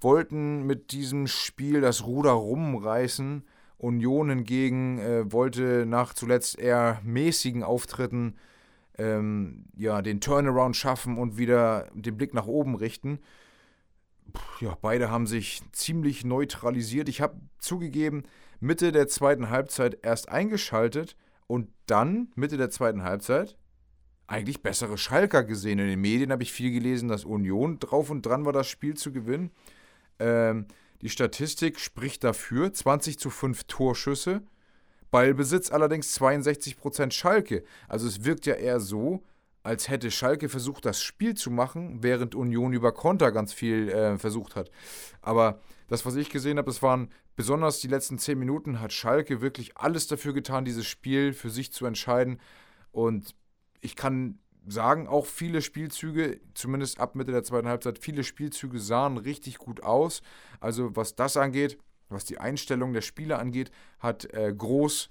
wollten mit diesem Spiel das Ruder rumreißen. Union hingegen äh, wollte nach zuletzt eher mäßigen Auftritten ähm, ja, den Turnaround schaffen und wieder den Blick nach oben richten. Puh, ja, beide haben sich ziemlich neutralisiert. Ich habe zugegeben, Mitte der zweiten Halbzeit erst eingeschaltet und dann, Mitte der zweiten Halbzeit, eigentlich bessere Schalker gesehen. In den Medien habe ich viel gelesen, dass Union drauf und dran war, das Spiel zu gewinnen. Ähm, die Statistik spricht dafür: 20 zu 5 Torschüsse. Ballbesitz allerdings 62% Schalke. Also es wirkt ja eher so, als hätte Schalke versucht, das Spiel zu machen, während Union über Konter ganz viel äh, versucht hat. Aber das, was ich gesehen habe, das waren besonders die letzten zehn Minuten, hat Schalke wirklich alles dafür getan, dieses Spiel für sich zu entscheiden. Und ich kann sagen, auch viele Spielzüge, zumindest ab Mitte der zweiten Halbzeit, viele Spielzüge sahen richtig gut aus. Also was das angeht, was die Einstellung der Spieler angeht, hat äh, Groß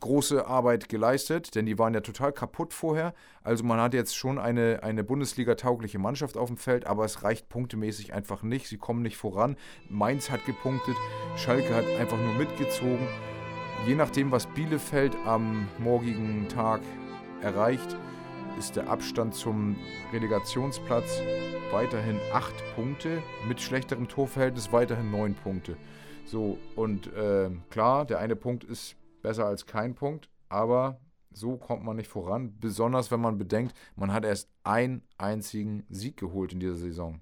große Arbeit geleistet, denn die waren ja total kaputt vorher. Also man hat jetzt schon eine, eine Bundesliga-taugliche Mannschaft auf dem Feld, aber es reicht punktemäßig einfach nicht. Sie kommen nicht voran. Mainz hat gepunktet, Schalke hat einfach nur mitgezogen. Je nachdem, was Bielefeld am morgigen Tag erreicht, ist der Abstand zum Relegationsplatz weiterhin 8 Punkte, mit schlechterem Torverhältnis weiterhin 9 Punkte. So, und äh, klar, der eine Punkt ist besser als kein Punkt, aber so kommt man nicht voran, besonders wenn man bedenkt, man hat erst einen einzigen Sieg geholt in dieser Saison.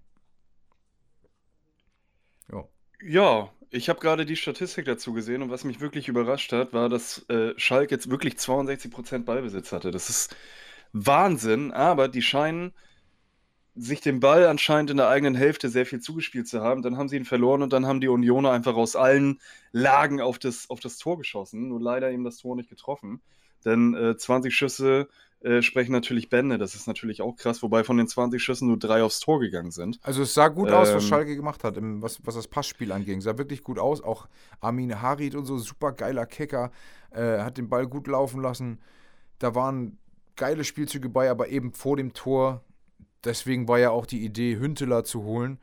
Ja, ja ich habe gerade die Statistik dazu gesehen und was mich wirklich überrascht hat, war, dass äh, Schalke jetzt wirklich 62% Ballbesitz hatte. Das ist Wahnsinn, aber die scheinen sich den Ball anscheinend in der eigenen Hälfte sehr viel zugespielt zu haben. Dann haben sie ihn verloren und dann haben die Unioner einfach aus allen Lagen auf das, auf das Tor geschossen. Nur leider eben das Tor nicht getroffen. Denn äh, 20 Schüsse äh, sprechen natürlich Bände. Das ist natürlich auch krass, wobei von den 20 Schüssen nur drei aufs Tor gegangen sind. Also es sah gut ähm, aus, was ähm, Schalke gemacht hat, im, was, was das Passspiel anging. Sah wirklich gut aus. Auch Armin Harid und so, super geiler Kicker, äh, hat den Ball gut laufen lassen. Da waren geile Spielzüge bei, aber eben vor dem Tor deswegen war ja auch die Idee, Hünteler zu holen.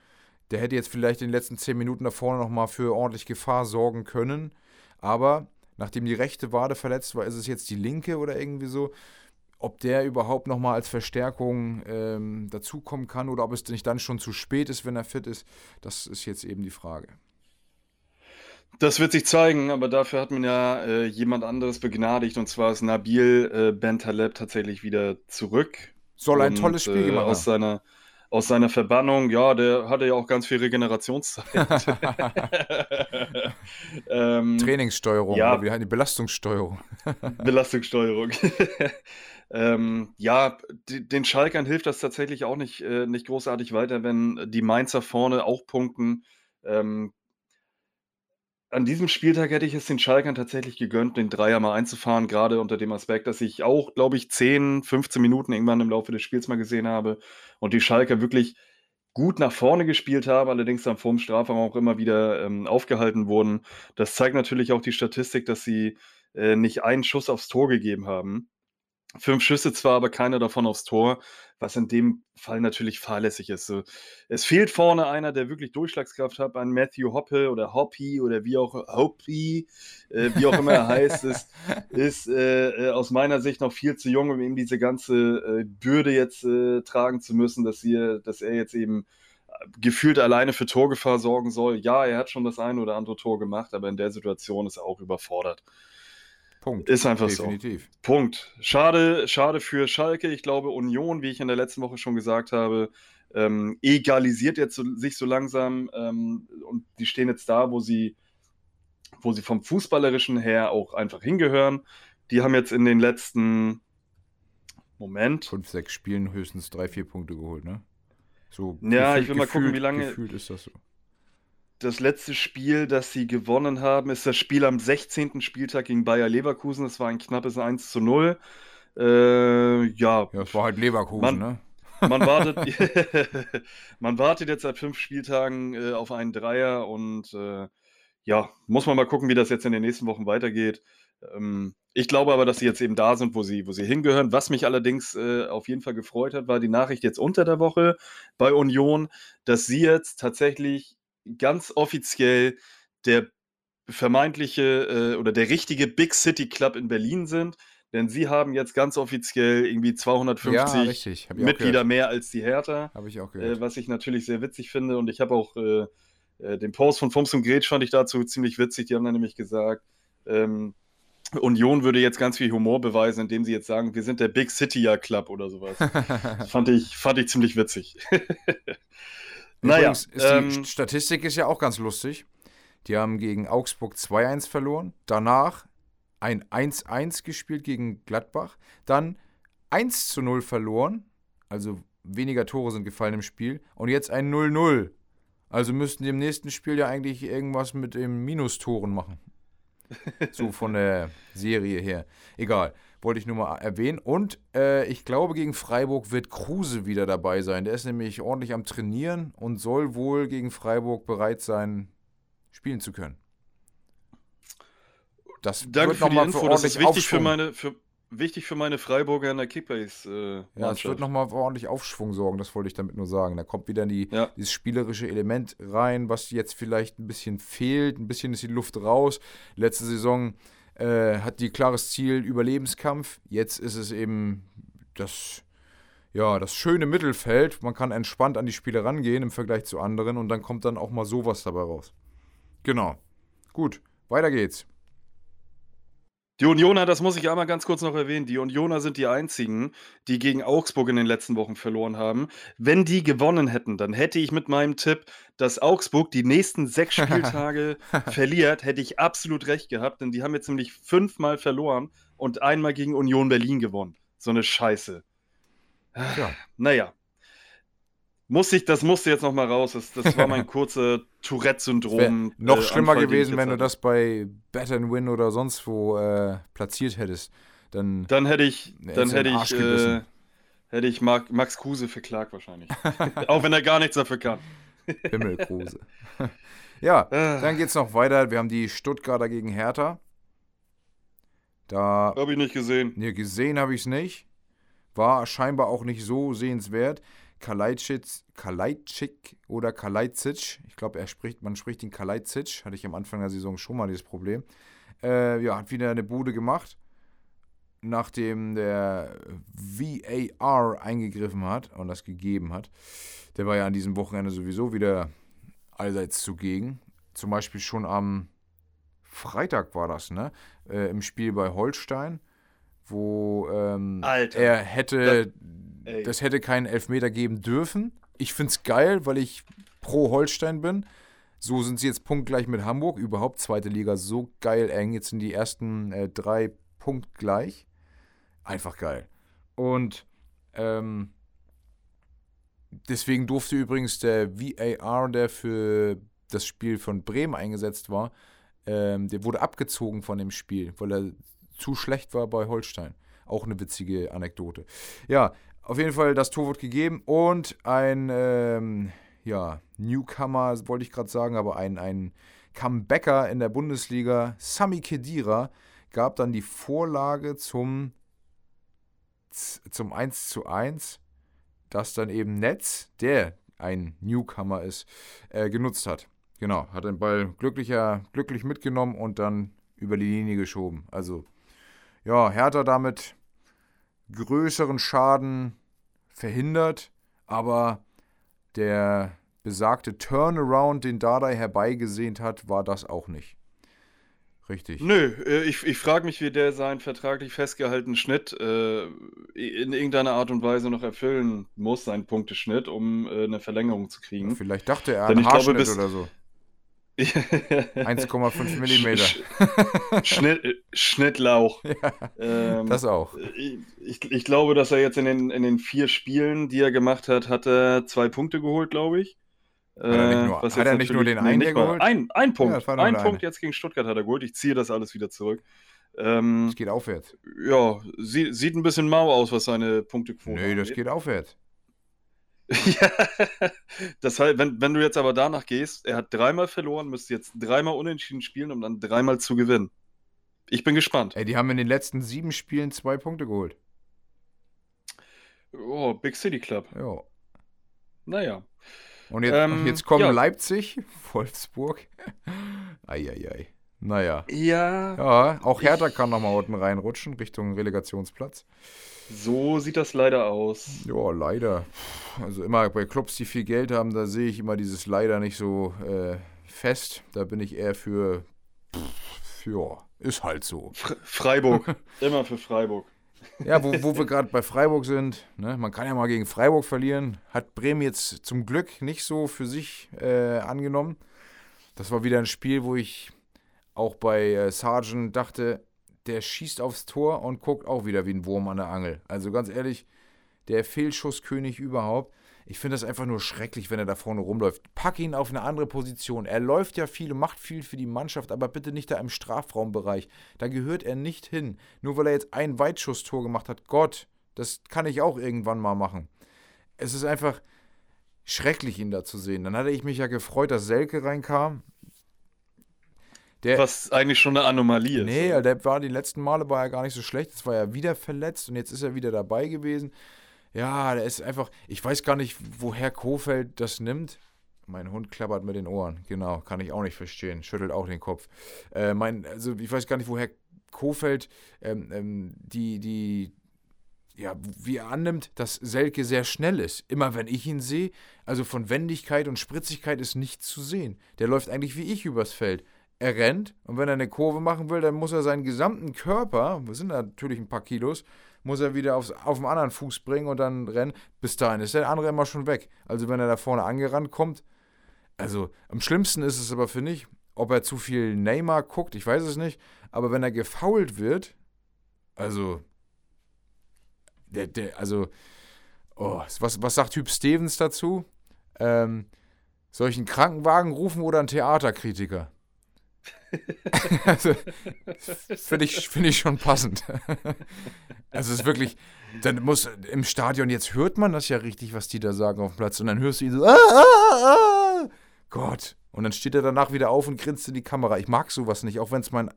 Der hätte jetzt vielleicht in den letzten zehn Minuten da vorne nochmal für ordentlich Gefahr sorgen können. Aber nachdem die rechte Wade verletzt war, ist es jetzt die linke oder irgendwie so. Ob der überhaupt nochmal als Verstärkung ähm, dazukommen kann oder ob es nicht dann schon zu spät ist, wenn er fit ist, das ist jetzt eben die Frage. Das wird sich zeigen, aber dafür hat man ja äh, jemand anderes begnadigt und zwar ist Nabil äh, Bentaleb tatsächlich wieder zurück. Soll ein und, tolles Spiel äh, gemacht aus seiner aus seiner Verbannung, ja, der hatte ja auch ganz viel Regenerationszeit. ähm, Trainingssteuerung, ja, oder wie die Belastungssteuerung. Belastungssteuerung. ähm, ja, die, den Schalkern hilft das tatsächlich auch nicht, äh, nicht großartig weiter, wenn die Mainzer vorne auch punkten. Ähm, an diesem Spieltag hätte ich es den Schalkern tatsächlich gegönnt, den Dreier mal einzufahren, gerade unter dem Aspekt, dass ich auch, glaube ich, 10, 15 Minuten irgendwann im Laufe des Spiels mal gesehen habe und die Schalker wirklich gut nach vorne gespielt haben, allerdings dann vorm Strafraum auch immer wieder ähm, aufgehalten wurden. Das zeigt natürlich auch die Statistik, dass sie äh, nicht einen Schuss aufs Tor gegeben haben. Fünf Schüsse zwar, aber keiner davon aufs Tor, was in dem Fall natürlich fahrlässig ist. So, es fehlt vorne einer, der wirklich Durchschlagskraft hat. Ein Matthew Hoppe oder Hoppy oder wie auch Hoppy, äh, wie auch immer er heißt, ist, ist äh, aus meiner Sicht noch viel zu jung, um ihm diese ganze äh, Bürde jetzt äh, tragen zu müssen, dass, wir, dass er jetzt eben äh, gefühlt alleine für Torgefahr sorgen soll. Ja, er hat schon das eine oder andere Tor gemacht, aber in der Situation ist er auch überfordert. Punkt. Ist einfach Definitiv. so. Punkt. Schade, schade für Schalke. Ich glaube, Union, wie ich in der letzten Woche schon gesagt habe, ähm, egalisiert jetzt so, sich so langsam ähm, und die stehen jetzt da, wo sie, wo sie vom Fußballerischen her auch einfach hingehören. Die haben jetzt in den letzten Moment. Fünf, sechs Spielen höchstens drei, vier Punkte geholt, ne? So ja, gefühlt, ich will mal gucken, wie lange. Gefühlt ist das so das letzte Spiel, das sie gewonnen haben, ist das Spiel am 16. Spieltag gegen Bayer Leverkusen. Das war ein knappes 1 zu 0. Äh, ja. Ja, es war halt Leverkusen, man, ne? Man wartet, man wartet jetzt seit fünf Spieltagen äh, auf einen Dreier und äh, ja, muss man mal gucken, wie das jetzt in den nächsten Wochen weitergeht. Ähm, ich glaube aber, dass sie jetzt eben da sind, wo sie, wo sie hingehören. Was mich allerdings äh, auf jeden Fall gefreut hat, war die Nachricht jetzt unter der Woche bei Union, dass sie jetzt tatsächlich ganz offiziell der vermeintliche äh, oder der richtige Big City Club in Berlin sind. Denn sie haben jetzt ganz offiziell irgendwie 250 ja, Mitglieder mehr als die Hertha. Habe ich auch gehört. Äh, was ich natürlich sehr witzig finde. Und ich habe auch äh, äh, den Post von Fums und Gretsch fand ich dazu ziemlich witzig. Die haben dann nämlich gesagt, ähm, Union würde jetzt ganz viel Humor beweisen, indem sie jetzt sagen, wir sind der Big City Club oder sowas. fand, ich, fand ich ziemlich witzig. Naja, ist ähm, die Statistik ist ja auch ganz lustig. Die haben gegen Augsburg 2-1 verloren, danach ein 1-1 gespielt gegen Gladbach, dann 1 zu 0 verloren. Also weniger Tore sind gefallen im Spiel. Und jetzt ein 0-0. Also müssten die im nächsten Spiel ja eigentlich irgendwas mit den Minustoren machen. so von der Serie her. Egal, wollte ich nur mal erwähnen. Und äh, ich glaube, gegen Freiburg wird Kruse wieder dabei sein. Der ist nämlich ordentlich am Trainieren und soll wohl gegen Freiburg bereit sein, spielen zu können. Das Danke für die Info, das ist wichtig für meine, für, wichtig für meine Freiburger in der Kickbase. Äh, ja, es wird nochmal für ordentlich Aufschwung sorgen, das wollte ich damit nur sagen. Da kommt wieder die, ja. dieses spielerische Element rein, was jetzt vielleicht ein bisschen fehlt. Ein bisschen ist die Luft raus. Letzte Saison äh, hat die klares Ziel Überlebenskampf. Jetzt ist es eben das, ja, das schöne Mittelfeld. Man kann entspannt an die Spiele rangehen im Vergleich zu anderen und dann kommt dann auch mal sowas dabei raus. Genau. Gut, weiter geht's. Die Unioner, das muss ich einmal ganz kurz noch erwähnen, die Unioner sind die einzigen, die gegen Augsburg in den letzten Wochen verloren haben. Wenn die gewonnen hätten, dann hätte ich mit meinem Tipp, dass Augsburg die nächsten sechs Spieltage verliert, hätte ich absolut recht gehabt, denn die haben jetzt nämlich fünfmal verloren und einmal gegen Union Berlin gewonnen. So eine Scheiße. Ja. Naja, muss ich, das musste jetzt noch mal raus. Das, das war mein kurzer Tourette-Syndrom. Noch äh, schlimmer Anfall, gewesen, wenn du das bei Bet and Win oder sonst wo äh, platziert hättest. Dann, dann hätte ich, dann hätte ich, äh, hätte ich Mark, Max Kruse verklagt wahrscheinlich. Auch wenn er gar nichts dafür kann. Himmelkruse. ja, äh. dann geht's noch weiter. Wir haben die Stuttgarter gegen Hertha. Da. Habe ich nicht gesehen. Nee, gesehen habe ich es nicht. War scheinbar auch nicht so sehenswert. Kalajdzic, oder Kalajdzic. Ich glaube, er spricht, man spricht ihn Kalajdzic. Hatte ich am Anfang der Saison schon mal dieses Problem. Äh, ja, hat wieder eine Bude gemacht, nachdem der VAR eingegriffen hat und das gegeben hat. Der war ja an diesem Wochenende sowieso wieder allseits zugegen. Zum Beispiel schon am Freitag war das, ne? Äh, Im Spiel bei Holstein, wo ähm, er hätte Das hätte keinen Elfmeter geben dürfen. Ich finde es geil, weil ich pro Holstein bin. So sind sie jetzt punktgleich mit Hamburg. Überhaupt zweite Liga so geil eng. Jetzt sind die ersten äh, drei punktgleich. Einfach geil. Und ähm, deswegen durfte übrigens der VAR, der für das Spiel von Bremen eingesetzt war, ähm, der wurde abgezogen von dem Spiel, weil er zu schlecht war bei Holstein. Auch eine witzige Anekdote. Ja, auf jeden Fall das Tor wird gegeben und ein ähm, ja, Newcomer, wollte ich gerade sagen, aber ein, ein Comebacker in der Bundesliga, Sami Kedira, gab dann die Vorlage zum, zum 1 zu 1, das dann eben Netz, der ein Newcomer ist, äh, genutzt hat. Genau, hat den Ball glücklicher, glücklich mitgenommen und dann über die Linie geschoben. Also, ja, Hertha damit größeren Schaden verhindert, aber der besagte Turnaround, den Dardai herbeigesehnt hat, war das auch nicht. Richtig. Nö, äh, ich, ich frage mich, wie der seinen vertraglich festgehaltenen Schnitt äh, in irgendeiner Art und Weise noch erfüllen muss, seinen Punkteschnitt, um äh, eine Verlängerung zu kriegen. Vielleicht dachte er an Haarschnitt glaube, bis, oder so. 1,5 Millimeter. Schnitt, Schnittlauch. Ja, ähm, das auch. Ich, ich, glaube, dass er jetzt in den, in den vier Spielen, die er gemacht hat, hat er zwei Punkte geholt, glaube ich. Hat er nicht nur, hat er nicht nur den einen nee, geholt? Ein, ein Punkt. Ja, ein Punkt jetzt gegen Stuttgart hat er geholt. Ich ziehe das alles wieder zurück. Ähm, das geht aufwärts. Ja, sie, sieht ein bisschen mau aus, was seine Punktequote Nee, das geht aufwärts. Ja, das heißt, wenn, wenn du jetzt aber danach gehst, er hat dreimal verloren, müsste jetzt dreimal unentschieden spielen, um dann dreimal zu gewinnen. Ich bin gespannt. Ey, die haben in den letzten sieben Spielen zwei Punkte geholt. Oh, Big City Club. Ja. Naja. Und jetzt, ähm, jetzt kommen ja. Leipzig, Wolfsburg. Eieiei. Naja. Ja. Ja, auch Hertha ich, kann nochmal unten reinrutschen, Richtung Relegationsplatz. So sieht das leider aus. Ja, leider. Also immer bei Clubs, die viel Geld haben, da sehe ich immer dieses leider nicht so äh, fest. Da bin ich eher für, für, ist halt so. Freiburg. immer für Freiburg. Ja, wo, wo wir gerade bei Freiburg sind, ne? man kann ja mal gegen Freiburg verlieren. Hat Bremen jetzt zum Glück nicht so für sich äh, angenommen. Das war wieder ein Spiel, wo ich auch bei äh, Sargent dachte, der schießt aufs Tor und guckt auch wieder wie ein Wurm an der Angel. Also ganz ehrlich, der Fehlschusskönig überhaupt. Ich finde das einfach nur schrecklich, wenn er da vorne rumläuft. Pack ihn auf eine andere Position. Er läuft ja viel und macht viel für die Mannschaft, aber bitte nicht da im Strafraumbereich. Da gehört er nicht hin. Nur weil er jetzt ein Weitschusstor gemacht hat. Gott, das kann ich auch irgendwann mal machen. Es ist einfach schrecklich, ihn da zu sehen. Dann hatte ich mich ja gefreut, dass Selke reinkam. Der, Was eigentlich schon eine Anomalie ist. Nee, der war die letzten Male war er gar nicht so schlecht. Jetzt war er wieder verletzt und jetzt ist er wieder dabei gewesen. Ja, der ist einfach, ich weiß gar nicht, woher Kofeld das nimmt. Mein Hund klappert mit den Ohren, genau, kann ich auch nicht verstehen, schüttelt auch den Kopf. Äh, mein, also ich weiß gar nicht, woher Kofeld ähm, ähm, die, die, ja, wie er annimmt, dass Selke sehr schnell ist. Immer wenn ich ihn sehe, also von Wendigkeit und Spritzigkeit ist nichts zu sehen. Der läuft eigentlich wie ich übers Feld. Er rennt und wenn er eine Kurve machen will, dann muss er seinen gesamten Körper, das sind natürlich ein paar Kilos, muss er wieder aufs, auf den anderen Fuß bringen und dann rennen. Bis dahin ist der andere immer schon weg. Also wenn er da vorne angerannt kommt, also am schlimmsten ist es aber, finde ich, ob er zu viel Neymar guckt, ich weiß es nicht, aber wenn er gefault wird, also, der, der, also, oh, was, was sagt Typ Stevens dazu? Ähm, soll ich einen Krankenwagen rufen oder einen Theaterkritiker? also, finde ich, find ich schon passend. also es ist wirklich, dann muss im Stadion, jetzt hört man das ja richtig, was die da sagen auf dem Platz und dann hörst du ihn so, ah, ah, ah. Gott. Und dann steht er danach wieder auf und grinst in die Kamera. Ich mag sowas nicht, auch wenn es mein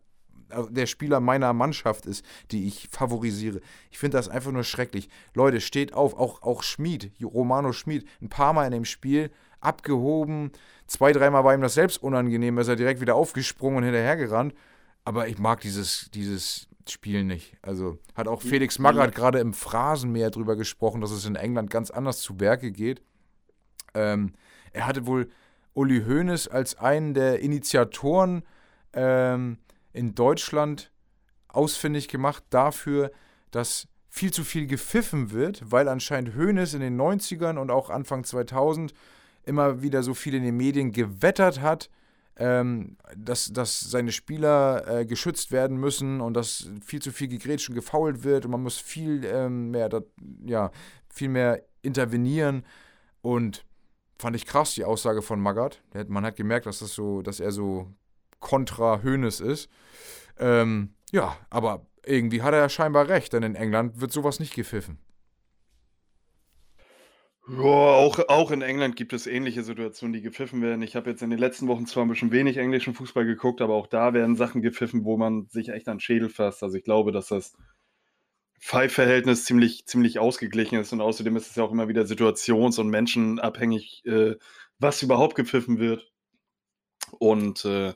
äh, der Spieler meiner Mannschaft ist, die ich favorisiere. Ich finde das einfach nur schrecklich. Leute, steht auf, auch, auch Schmid, Romano Schmid, ein paar Mal in dem Spiel abgehoben. Zwei, dreimal war ihm das selbst unangenehm, ist er direkt wieder aufgesprungen und hinterhergerannt. Aber ich mag dieses, dieses Spiel nicht. Also hat auch Felix Magath gerade im Phrasenmeer drüber gesprochen, dass es in England ganz anders zu Werke geht. Ähm, er hatte wohl Uli Hoeneß als einen der Initiatoren ähm, in Deutschland ausfindig gemacht dafür, dass viel zu viel gepfiffen wird, weil anscheinend Hoeneß in den 90ern und auch Anfang 2000 immer wieder so viel in den Medien gewettert hat, ähm, dass, dass seine Spieler äh, geschützt werden müssen und dass viel zu viel gegrätscht und gefault wird und man muss viel ähm, mehr, dat, ja, viel mehr intervenieren und fand ich krass die Aussage von Magath. Man hat gemerkt, dass das so, dass er so kontra Hönes ist. Ähm, ja, aber irgendwie hat er ja scheinbar recht, denn in England wird sowas nicht gepfiffen. Ja, auch, auch in England gibt es ähnliche Situationen, die gepfiffen werden. Ich habe jetzt in den letzten Wochen zwar ein bisschen wenig englischen Fußball geguckt, aber auch da werden Sachen gepfiffen, wo man sich echt an den Schädel fasst. Also ich glaube, dass das Pfeifverhältnis ziemlich, ziemlich ausgeglichen ist und außerdem ist es ja auch immer wieder situations- und menschenabhängig, äh, was überhaupt gepfiffen wird. Und äh,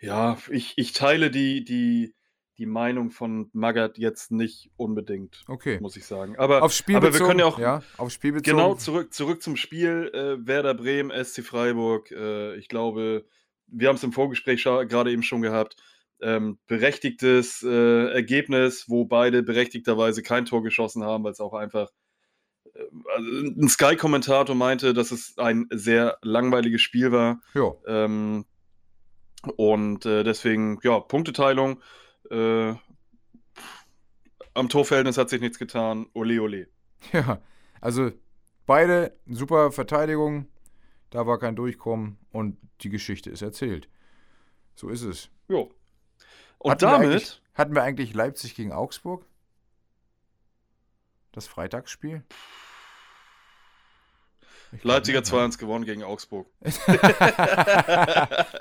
ja, ich, ich teile die, die, die Meinung von Magath jetzt nicht unbedingt, okay. muss ich sagen. Aber, auf Spiel aber bezogen, wir können ja auch ja, auf Spiel bezogen. genau zurück, zurück zum Spiel. Äh, Werder Bremen, SC Freiburg. Äh, ich glaube, wir haben es im Vorgespräch gerade eben schon gehabt. Ähm, berechtigtes äh, Ergebnis, wo beide berechtigterweise kein Tor geschossen haben, weil es auch einfach äh, also ein Sky-Kommentator meinte, dass es ein sehr langweiliges Spiel war. Ja. Ähm, und äh, deswegen, ja, Punkteteilung. Äh, am Torverhältnis hat sich nichts getan. Ole, ole. Ja, also beide super Verteidigung. Da war kein Durchkommen und die Geschichte ist erzählt. So ist es. Jo. Und hatten damit. Wir hatten wir eigentlich Leipzig gegen Augsburg? Das Freitagsspiel? Leipziger 2-1 gewonnen gegen Augsburg.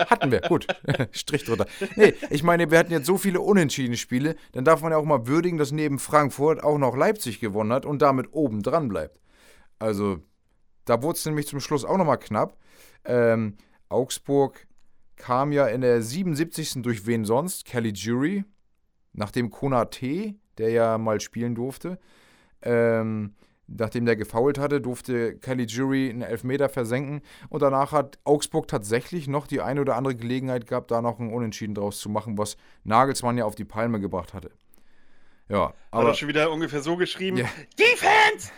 hatten wir, gut. Strich drunter. Nee, ich meine, wir hatten jetzt so viele unentschiedene Spiele, dann darf man ja auch mal würdigen, dass neben Frankfurt auch noch Leipzig gewonnen hat und damit oben dran bleibt. Also, da wurde es nämlich zum Schluss auch nochmal knapp. Ähm, Augsburg kam ja in der 77. durch wen sonst? Kelly Jury, nachdem Konate, der ja mal spielen durfte, ähm, Nachdem der gefoult hatte, durfte Kelly Jury einen Elfmeter versenken. Und danach hat Augsburg tatsächlich noch die eine oder andere Gelegenheit gehabt, da noch einen Unentschieden draus zu machen, was Nagelsmann ja auf die Palme gebracht hatte. Ja, aber. Hat er schon wieder ungefähr so geschrieben: Ja. Defense!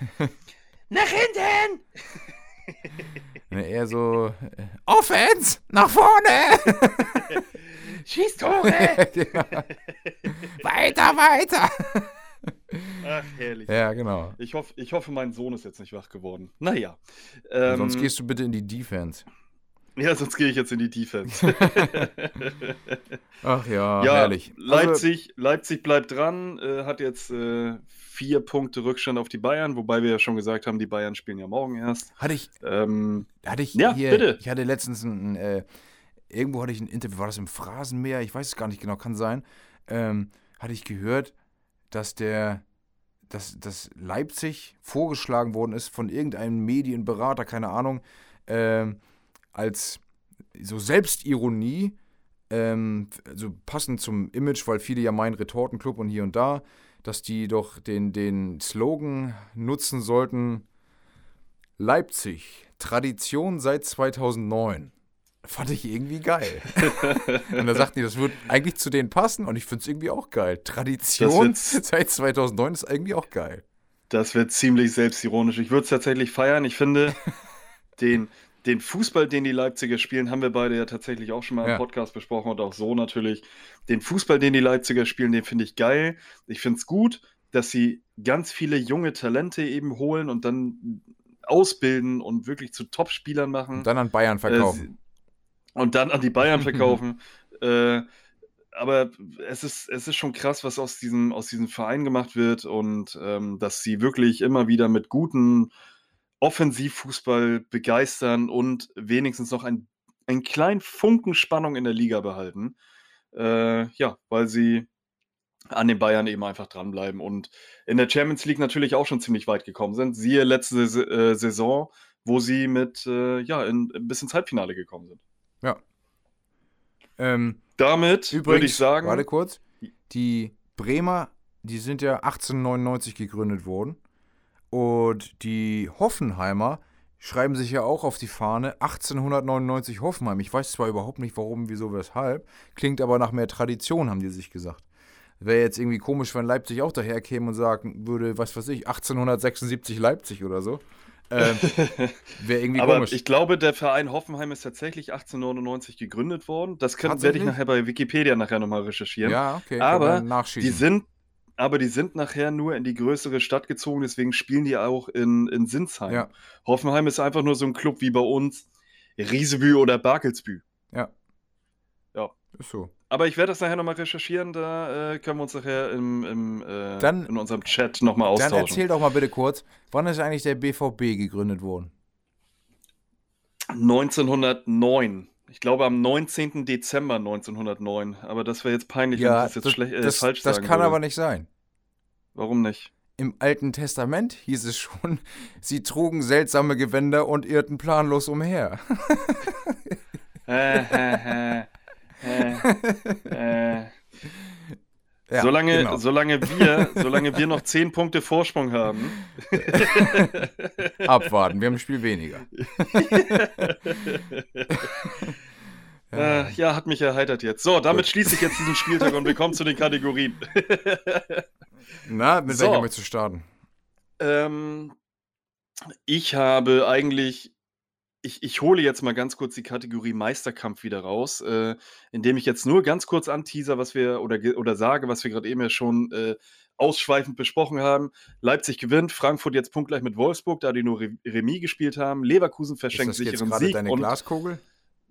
Nach hinten! Eher so: äh, Offense! Nach vorne! Schieß Tore! ja. weiter, weiter. Ach, herrlich. Ja, genau. Ich, hoff, ich hoffe, mein Sohn ist jetzt nicht wach geworden. Naja. Ähm, Sonst gehst du bitte in die Defense. ja, sonst gehe ich jetzt in die Defense. Ach ja, ja, herrlich. Also, Leipzig, Leipzig bleibt dran, äh, hat jetzt äh, vier Punkte Rückstand auf die Bayern, wobei wir ja schon gesagt haben, die Bayern spielen ja morgen erst. hatte ich, Ähm, hatte ich Ja, hier, bitte. ich hatte letztens ein, äh, irgendwo hatte ich ein Interview, war das im Phrasenmeer? Ich weiß es gar nicht genau, kann sein. Ähm, hatte ich gehört, dass der, dass, dass Leipzig vorgeschlagen worden ist von irgendeinem Medienberater, keine Ahnung, ähm, als so Selbstironie, ähm, also passend zum Image, weil viele ja meinen Retortenclub und hier und da, dass die doch den, den Slogan nutzen sollten, Leipzig, Tradition seit 2009. Fand ich irgendwie geil. und da sagten die, das wird eigentlich zu denen passen und ich finde es irgendwie auch geil. Tradition seit 2009 ist irgendwie auch geil. Das wird ziemlich selbstironisch. Ich würde es tatsächlich feiern. Ich finde, den, den Fußball, den die Leipziger spielen, haben wir beide ja tatsächlich auch schon mal im Ja. Podcast besprochen und auch so natürlich. Den Fußball, den die Leipziger spielen, den finde ich geil. Ich finde es gut, dass sie ganz viele junge Talente eben holen und dann ausbilden und wirklich zu Top-Spielern machen. Und dann an Bayern verkaufen. Und dann an die Bayern verkaufen. äh, aber es ist, es ist schon krass, was aus diesem, aus diesem Verein gemacht wird und ähm, dass sie wirklich immer wieder mit guten Offensivfußball begeistern und wenigstens noch ein, einen kleinen Funken Spannung in der Liga behalten. Äh, ja, weil sie an den Bayern eben einfach dranbleiben und in der Champions League natürlich auch schon ziemlich weit gekommen sind. Siehe letzte äh, Saison, wo sie mit, äh, ja, in, bis ins Halbfinale gekommen sind. Ja. Ähm, Damit würde ich sagen, warte kurz, die Bremer, die sind ja 1899 gegründet worden und die Hoffenheimer schreiben sich ja auch auf die Fahne 1899 Hoffenheim. Ich weiß zwar überhaupt nicht warum, wieso, weshalb, klingt aber nach mehr Tradition, haben die sich gesagt. Wäre jetzt irgendwie komisch, wenn Leipzig auch daherkäme und sagen würde, was weiß ich, 1876 Leipzig oder so. Ähm, Wäre irgendwie aber komisch. ich glaube, der Verein Hoffenheim ist tatsächlich 1899 gegründet worden. Das kann, werde ich nachher bei Wikipedia nachher nochmal recherchieren. ja, okay. aber können. Die sind, aber die sind nachher nur in die größere Stadt gezogen, deswegen spielen die auch in, in Sinsheim. Ja. Hoffenheim ist einfach nur so ein Club wie bei uns Riesebü oder Barkelsbü. Ja. Ja. Ist so. Aber ich werde das nachher nochmal recherchieren, da äh, können wir uns nachher im, im, äh, Dann- in unserem Chat nochmal Dann austauschen. erzähl doch mal bitte kurz, wann ist eigentlich der BVB gegründet worden? 1909. Ich glaube am 19. Dezember 1909. Aber das wäre jetzt peinlich, wenn ich das jetzt schlecht, äh, das, falsch das sagen kann würde. aber nicht sein. Warum nicht? Im Alten Testament hieß es schon, sie trugen seltsame Gewänder und irrten planlos umher. Äh, äh, äh, äh, äh. Ja, solange, genau. solange, wir, solange wir noch 10 Punkte Vorsprung haben, Abwarten, wir haben ein Spiel weniger. äh, ja, hat mich erheitert jetzt. So, damit schließe ich jetzt diesen Spieltag und wir kommen zu den Kategorien. Na, mit So. welcher möchtest du starten? Ähm, ich habe eigentlich, ich, ich hole jetzt mal ganz kurz die Kategorie Meisterkampf wieder raus, äh, indem ich jetzt nur ganz kurz anteaser, was wir oder, oder sage, was wir gerade eben ja schon äh, ausschweifend besprochen haben. Leipzig gewinnt, Frankfurt jetzt punktgleich mit Wolfsburg, da die nur Re Remis gespielt haben. Leverkusen Ist verschenkt das jetzt sicheren gerade Sieg deine und Glaskugel?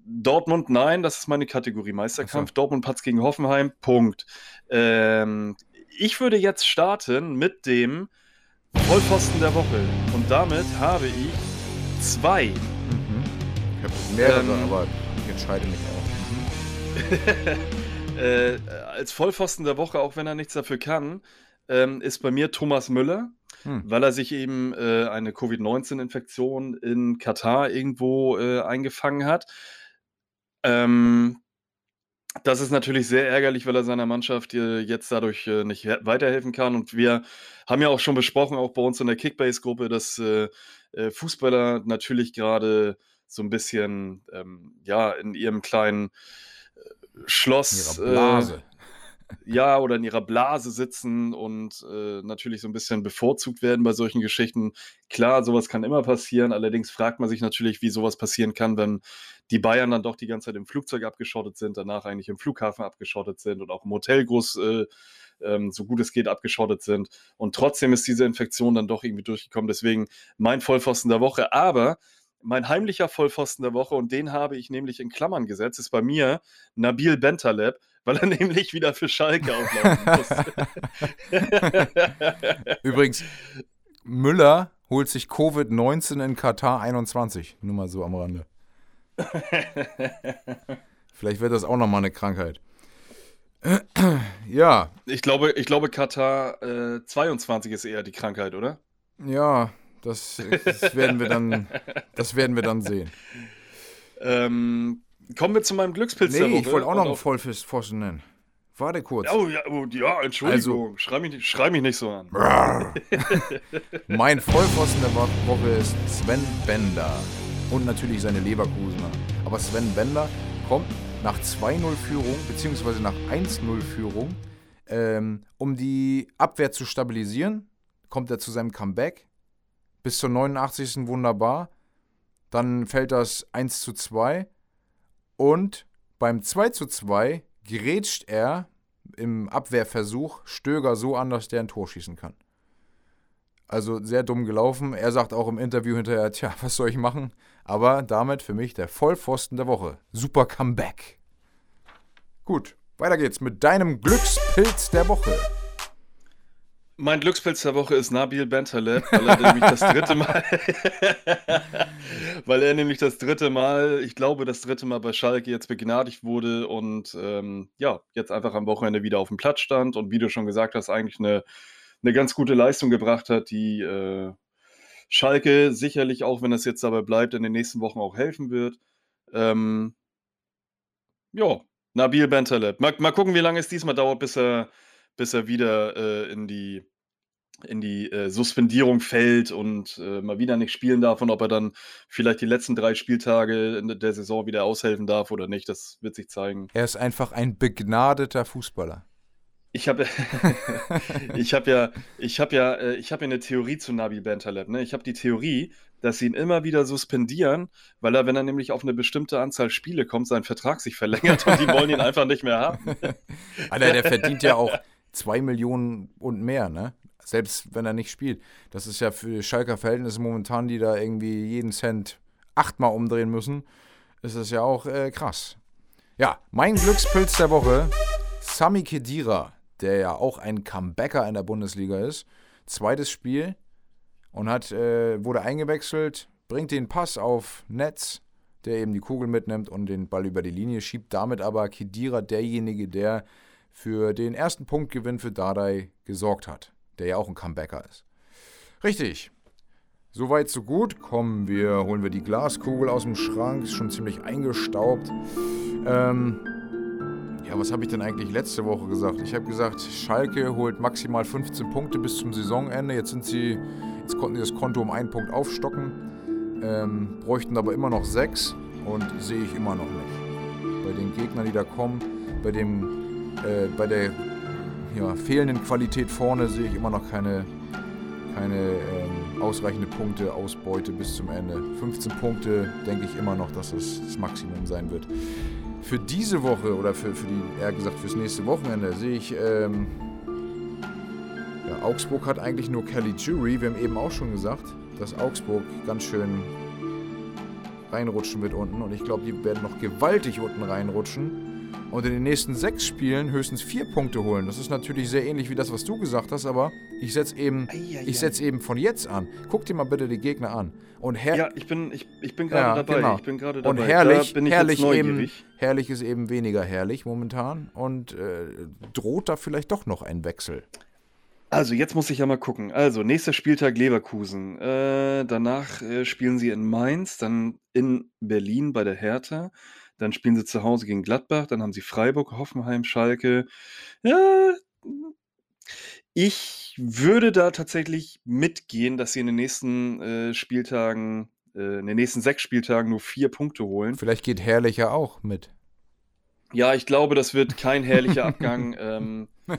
Dortmund, nein, das ist meine Kategorie Meisterkampf. So. Dortmund Patz gegen Hoffenheim, Punkt. Ähm, ich würde jetzt starten mit dem Vollpfosten der Woche. Und damit habe ich zwei. Ich habe mehrere, Ähm. aber ich entscheide mich auch. äh, als Vollpfosten der Woche, auch wenn er nichts dafür kann, ähm, ist bei mir Thomas Müller, Hm. weil er sich eben äh, eine Covid-19-Infektion in Katar irgendwo äh, eingefangen hat. Ähm, das ist natürlich sehr ärgerlich, weil er seiner Mannschaft äh, jetzt dadurch äh, nicht he- weiterhelfen kann. Und wir haben ja auch schon besprochen, auch bei uns in der Kickbase-Gruppe, dass äh, Fußballer natürlich gerade so ein bisschen ähm, ja, in ihrem kleinen äh, In Schloss ihrer Blase. ja, oder in ihrer Blase sitzen und äh, natürlich so ein bisschen bevorzugt werden bei solchen Geschichten. Klar, sowas kann immer passieren. Allerdings fragt man sich natürlich, wie sowas passieren kann, wenn die Bayern dann doch die ganze Zeit im Flugzeug abgeschottet sind, danach eigentlich im Flughafen abgeschottet sind und auch im Hotel groß, äh, ähm, so gut es geht, abgeschottet sind. Und trotzdem ist diese Infektion dann doch irgendwie durchgekommen. Deswegen mein Vollpfosten der Woche. Aber mein heimlicher Vollpfosten der Woche, und den habe ich nämlich in Klammern gesetzt, ist bei mir Nabil Bentaleb, weil er nämlich wieder für Schalke auflaufen muss. Übrigens, Müller holt sich Covid-19 in Katar 21. Nur mal so am Rande. Vielleicht wird das auch nochmal eine Krankheit. ja. Ich glaube, ich glaube Katar äh, 22 ist eher die Krankheit, oder? Ja, das, das, werden wir dann, das werden wir dann sehen. Ähm, kommen wir zu meinem Glückspilz nee, ich wollte auch noch einen Vollpfosten nennen. Warte kurz. Oh ja, oh, ja Entschuldigung. Also, schrei, mich, schrei mich nicht so an. mein Vollpfosten der Woche ist Sven Bender. Und natürlich seine Leverkusener. Aber Sven Bender kommt nach 2-0-Führung, beziehungsweise nach 1-0-Führung, ähm, um die Abwehr zu stabilisieren, kommt er zu seinem Comeback bis zur 89. wunderbar. Dann fällt das 1 zu 2. Und beim 2 zu 2 grätscht er im Abwehrversuch Stöger so an, dass der ein Tor schießen kann. Also sehr dumm gelaufen. Er sagt auch im Interview hinterher, tja, was soll ich machen? Aber damit für mich der Vollpfosten der Woche. Super Comeback. Gut, weiter geht's mit deinem Glückspilz der Woche. Mein Glückspilz der Woche ist Nabil Bentaleb, weil er nämlich das dritte Mal, weil er nämlich das dritte Mal, ich glaube, das dritte Mal bei Schalke jetzt begnadigt wurde und ähm, ja, jetzt einfach am Wochenende wieder auf dem Platz stand und wie du schon gesagt hast, eigentlich eine, eine ganz gute Leistung gebracht hat, die äh, Schalke sicherlich auch, wenn es jetzt dabei bleibt, in den nächsten Wochen auch helfen wird. Ähm, ja, Nabil Bentaleb. Mal, mal gucken, wie lange es diesmal dauert, bis er bis er wieder äh, in die, in die äh, Suspendierung fällt und äh, mal wieder nicht spielen darf und ob er dann vielleicht die letzten drei Spieltage der Saison wieder aushelfen darf oder nicht, das wird sich zeigen. Er ist einfach ein begnadeter Fußballer. Ich habe ich hab ja, ich habe ja, äh, ich habe ja eine Theorie zu Nabi Bentaleb. Ne? Ich habe die Theorie, dass sie ihn immer wieder suspendieren, weil er, wenn er nämlich auf eine bestimmte Anzahl Spiele kommt, sein Vertrag sich verlängert und die wollen ihn einfach nicht mehr haben. Alter, der verdient ja auch zwei Millionen und mehr, ne? Selbst wenn er nicht spielt. Das ist ja für Schalker Verhältnisse momentan, die da irgendwie jeden Cent achtmal umdrehen müssen, ist das ja auch äh, krass. Ja, mein Glückspilz der Woche, Sami Kedira der ja auch ein Comebacker in der Bundesliga ist. Zweites Spiel und hat, äh, wurde eingewechselt, bringt den Pass auf Netz, der eben die Kugel mitnimmt und den Ball über die Linie schiebt. Damit aber Kedira derjenige, der für den ersten Punktgewinn für Dardai gesorgt hat, der ja auch ein Comebacker ist. Richtig. Soweit, so gut. Kommen wir, holen wir die Glaskugel aus dem Schrank, ist schon ziemlich eingestaubt. Ähm, ja, was habe ich denn eigentlich letzte Woche gesagt? Ich habe gesagt, Schalke holt maximal 15 Punkte bis zum Saisonende. Jetzt sind sie, jetzt konnten sie das Konto um einen Punkt aufstocken, ähm, bräuchten aber immer noch sechs und sehe ich immer noch nicht. Bei den Gegnern, die da kommen, bei dem, äh, bei der ja, fehlenden Qualität vorne sehe ich immer noch keine, keine ähm, ausreichende Punkteausbeute bis zum Ende. 15 Punkte denke ich immer noch, dass es das Maximum sein wird für diese Woche oder für, für die, eher gesagt fürs nächste Wochenende sehe ich, ähm, ja, Augsburg hat eigentlich nur Kelly Jury. Wir haben eben auch schon gesagt, dass Augsburg ganz schön reinrutschen wird unten. Und ich glaube, die werden noch gewaltig unten reinrutschen und in den nächsten sechs Spielen höchstens vier Punkte holen. Das ist natürlich sehr ähnlich wie das, was du gesagt hast, aber ich setze eben, ich setz eben von jetzt an. Guck dir mal bitte die Gegner an. Und ja, ich bin, ich, ich bin gerade ja, dabei. Genau. Ich bin gerade dabei. Und herrlich, herrlich, eben, herrlich ist eben weniger herrlich momentan und äh, droht da vielleicht doch noch ein Wechsel. Also, jetzt muss ich ja mal gucken. Also, nächster Spieltag Leverkusen. Äh, danach äh, spielen sie in Mainz, dann in Berlin bei der Hertha. Dann spielen sie zu Hause gegen Gladbach, dann haben sie Freiburg, Hoffenheim, Schalke. Ja, ich würde da tatsächlich mitgehen, dass sie in den nächsten äh, Spieltagen, äh, in den nächsten sechs Spieltagen nur vier Punkte holen. Vielleicht geht Herrlicher auch mit. Ja, ich glaube, das wird kein herrlicher Abgang. ähm,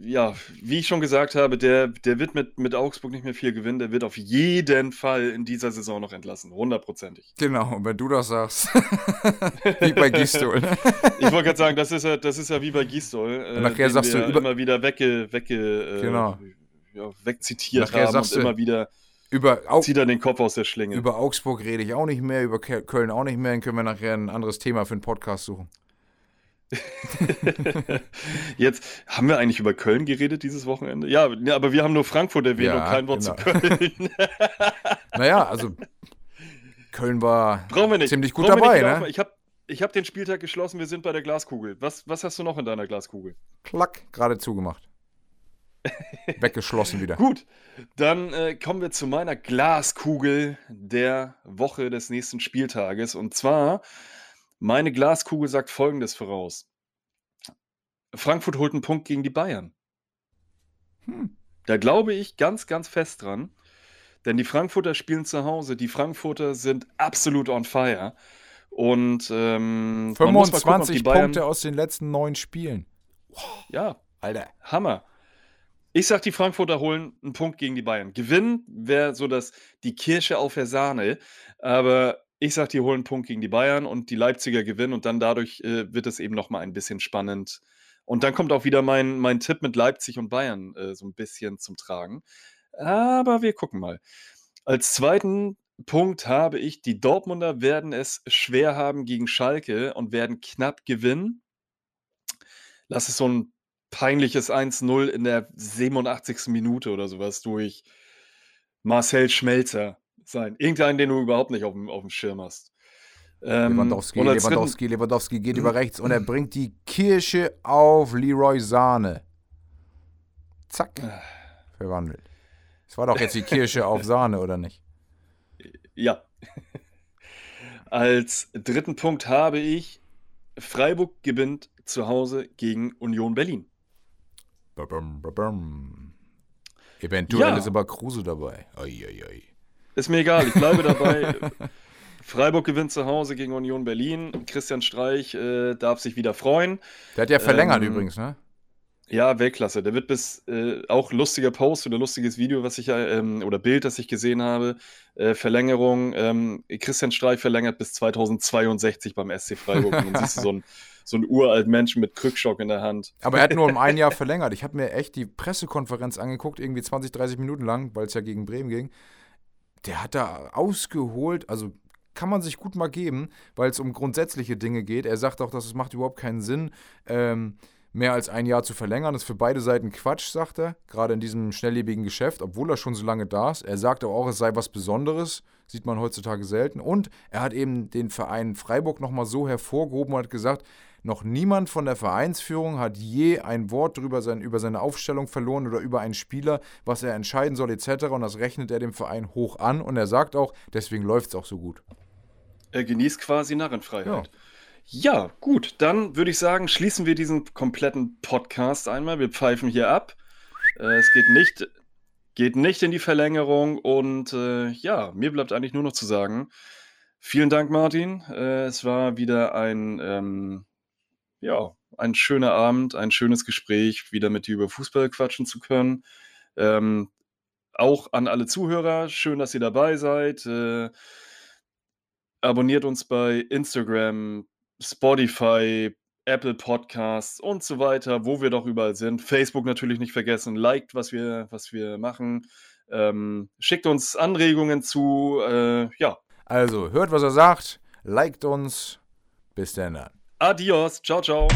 ja, wie ich schon gesagt habe, der, der wird mit, mit Augsburg nicht mehr viel gewinnen. Der wird auf jeden Fall in dieser Saison noch entlassen. Hundertprozentig. Genau, und wenn du das sagst, wie bei Gistol. Ich wollte gerade sagen, das ist, ja, das ist ja wie bei Gistol. Äh, nachher sagst du immer wieder wegge, wegge, äh, genau. ja, wegzitiert nachher haben und immer wieder über Au zieht er den Kopf aus der Schlinge. Über Augsburg rede ich auch nicht mehr, über Köln auch nicht mehr. Dann können wir nachher ein anderes Thema für einen Podcast suchen. Jetzt haben wir eigentlich über Köln geredet dieses Wochenende? Ja, aber wir haben nur Frankfurt erwähnt ja, und kein Wort genau. zu Köln. naja, also Köln war ziemlich gut dabei. Ne? Ich habe ich hab den Spieltag geschlossen, wir sind bei der Glaskugel. Was, was hast du noch in deiner Glaskugel? Klack, gerade zugemacht. Weggeschlossen wieder. Gut, dann äh, kommen wir zu meiner Glaskugel der Woche des nächsten Spieltages. Und zwar meine Glaskugel sagt Folgendes voraus. Frankfurt holt einen Punkt gegen die Bayern. Hm. Da glaube ich ganz, ganz fest dran. Denn die Frankfurter spielen zu Hause. Die Frankfurter sind absolut on fire. Und ähm, 25 gucken, Bayern... Punkte aus den letzten neun Spielen. Wow. Ja, Alter. Hammer. Ich sag, die Frankfurter holen einen Punkt gegen die Bayern. Gewinnen wäre so das die Kirsche auf der Sahne. Aber ich sage, die holen einen Punkt gegen die Bayern und die Leipziger gewinnen und dann dadurch äh, wird es eben nochmal ein bisschen spannend. Und dann kommt auch wieder mein, mein Tipp mit Leipzig und Bayern äh, so ein bisschen zum Tragen. Aber wir gucken mal. Als zweiten Punkt habe ich, die Dortmunder werden es schwer haben gegen Schalke und werden knapp gewinnen. Lass es so ein peinliches 1-0 in der 87. Minute oder sowas durch Marcel Schmelzer sein. Irgendeinen, den du überhaupt nicht auf dem, auf dem Schirm hast. Ähm, Lewandowski, Lewandowski, Lewandowski geht über rechts und er bringt die Kirsche auf Leroy Sahne. Zack. Verwandelt. Das war doch jetzt die Kirsche auf Sahne, oder nicht? Ja. Als dritten Punkt habe ich, Freiburg gewinnt zu Hause gegen Union Berlin. Babum, babum. Eventuell ja. ist aber Kruse dabei. Oi, oi, oi. Ist mir egal, ich bleibe dabei. Freiburg gewinnt zu Hause gegen Union Berlin. Christian Streich äh, darf sich wieder freuen. Der hat ja verlängert ähm, übrigens, ne? Ja, Weltklasse. Der wird bis äh, auch lustiger Post oder lustiges Video, was ich ähm, oder Bild, das ich gesehen habe. Äh, Verlängerung. Ähm, Christian Streich verlängert bis 2062 beim SC Freiburg. Und dann siehst du so ein so ein uralt Mensch mit Krückstock in der Hand. Aber er hat nur um ein Jahr verlängert. Ich habe mir echt die Pressekonferenz angeguckt, irgendwie 20, 30 Minuten lang, weil es ja gegen Bremen ging der hat da ausgeholt, also kann man sich gut mal geben, weil es um grundsätzliche Dinge geht. Er sagt auch, dass es macht überhaupt keinen Sinn, ähm, mehr als ein Jahr zu verlängern. Das ist für beide Seiten Quatsch, sagt er, gerade in diesem schnelllebigen Geschäft, obwohl er schon so lange da ist. Er sagt auch, es sei was Besonderes, sieht man heutzutage selten. Und er hat eben den Verein Freiburg nochmal so hervorgehoben und hat gesagt, noch niemand von der Vereinsführung hat je ein Wort drüber sein, über seine Aufstellung verloren oder über einen Spieler, was er entscheiden soll etc. Und das rechnet er dem Verein hoch an. Und er sagt auch, deswegen läuft es auch so gut. Er genießt quasi Narrenfreiheit. Ja. ja, gut. Dann würde ich sagen, schließen wir diesen kompletten Podcast einmal. Wir pfeifen hier ab. Äh, es geht nicht, geht nicht in die Verlängerung. Und äh, ja, mir bleibt eigentlich nur noch zu sagen, vielen Dank, Martin. Äh, es war wieder ein ähm, ja, ein schöner Abend, ein schönes Gespräch, wieder mit dir über Fußball quatschen zu können. Ähm, auch an alle Zuhörer, schön, dass ihr dabei seid. Äh, abonniert uns bei Instagram, Spotify, Apple Podcasts und so weiter, wo wir doch überall sind. Facebook natürlich nicht vergessen. Liked, was wir, was wir machen. Ähm, schickt uns Anregungen zu. Äh, ja. Also, hört, was er sagt. Liked uns. Bis dann. Adios. Ciao, ciao.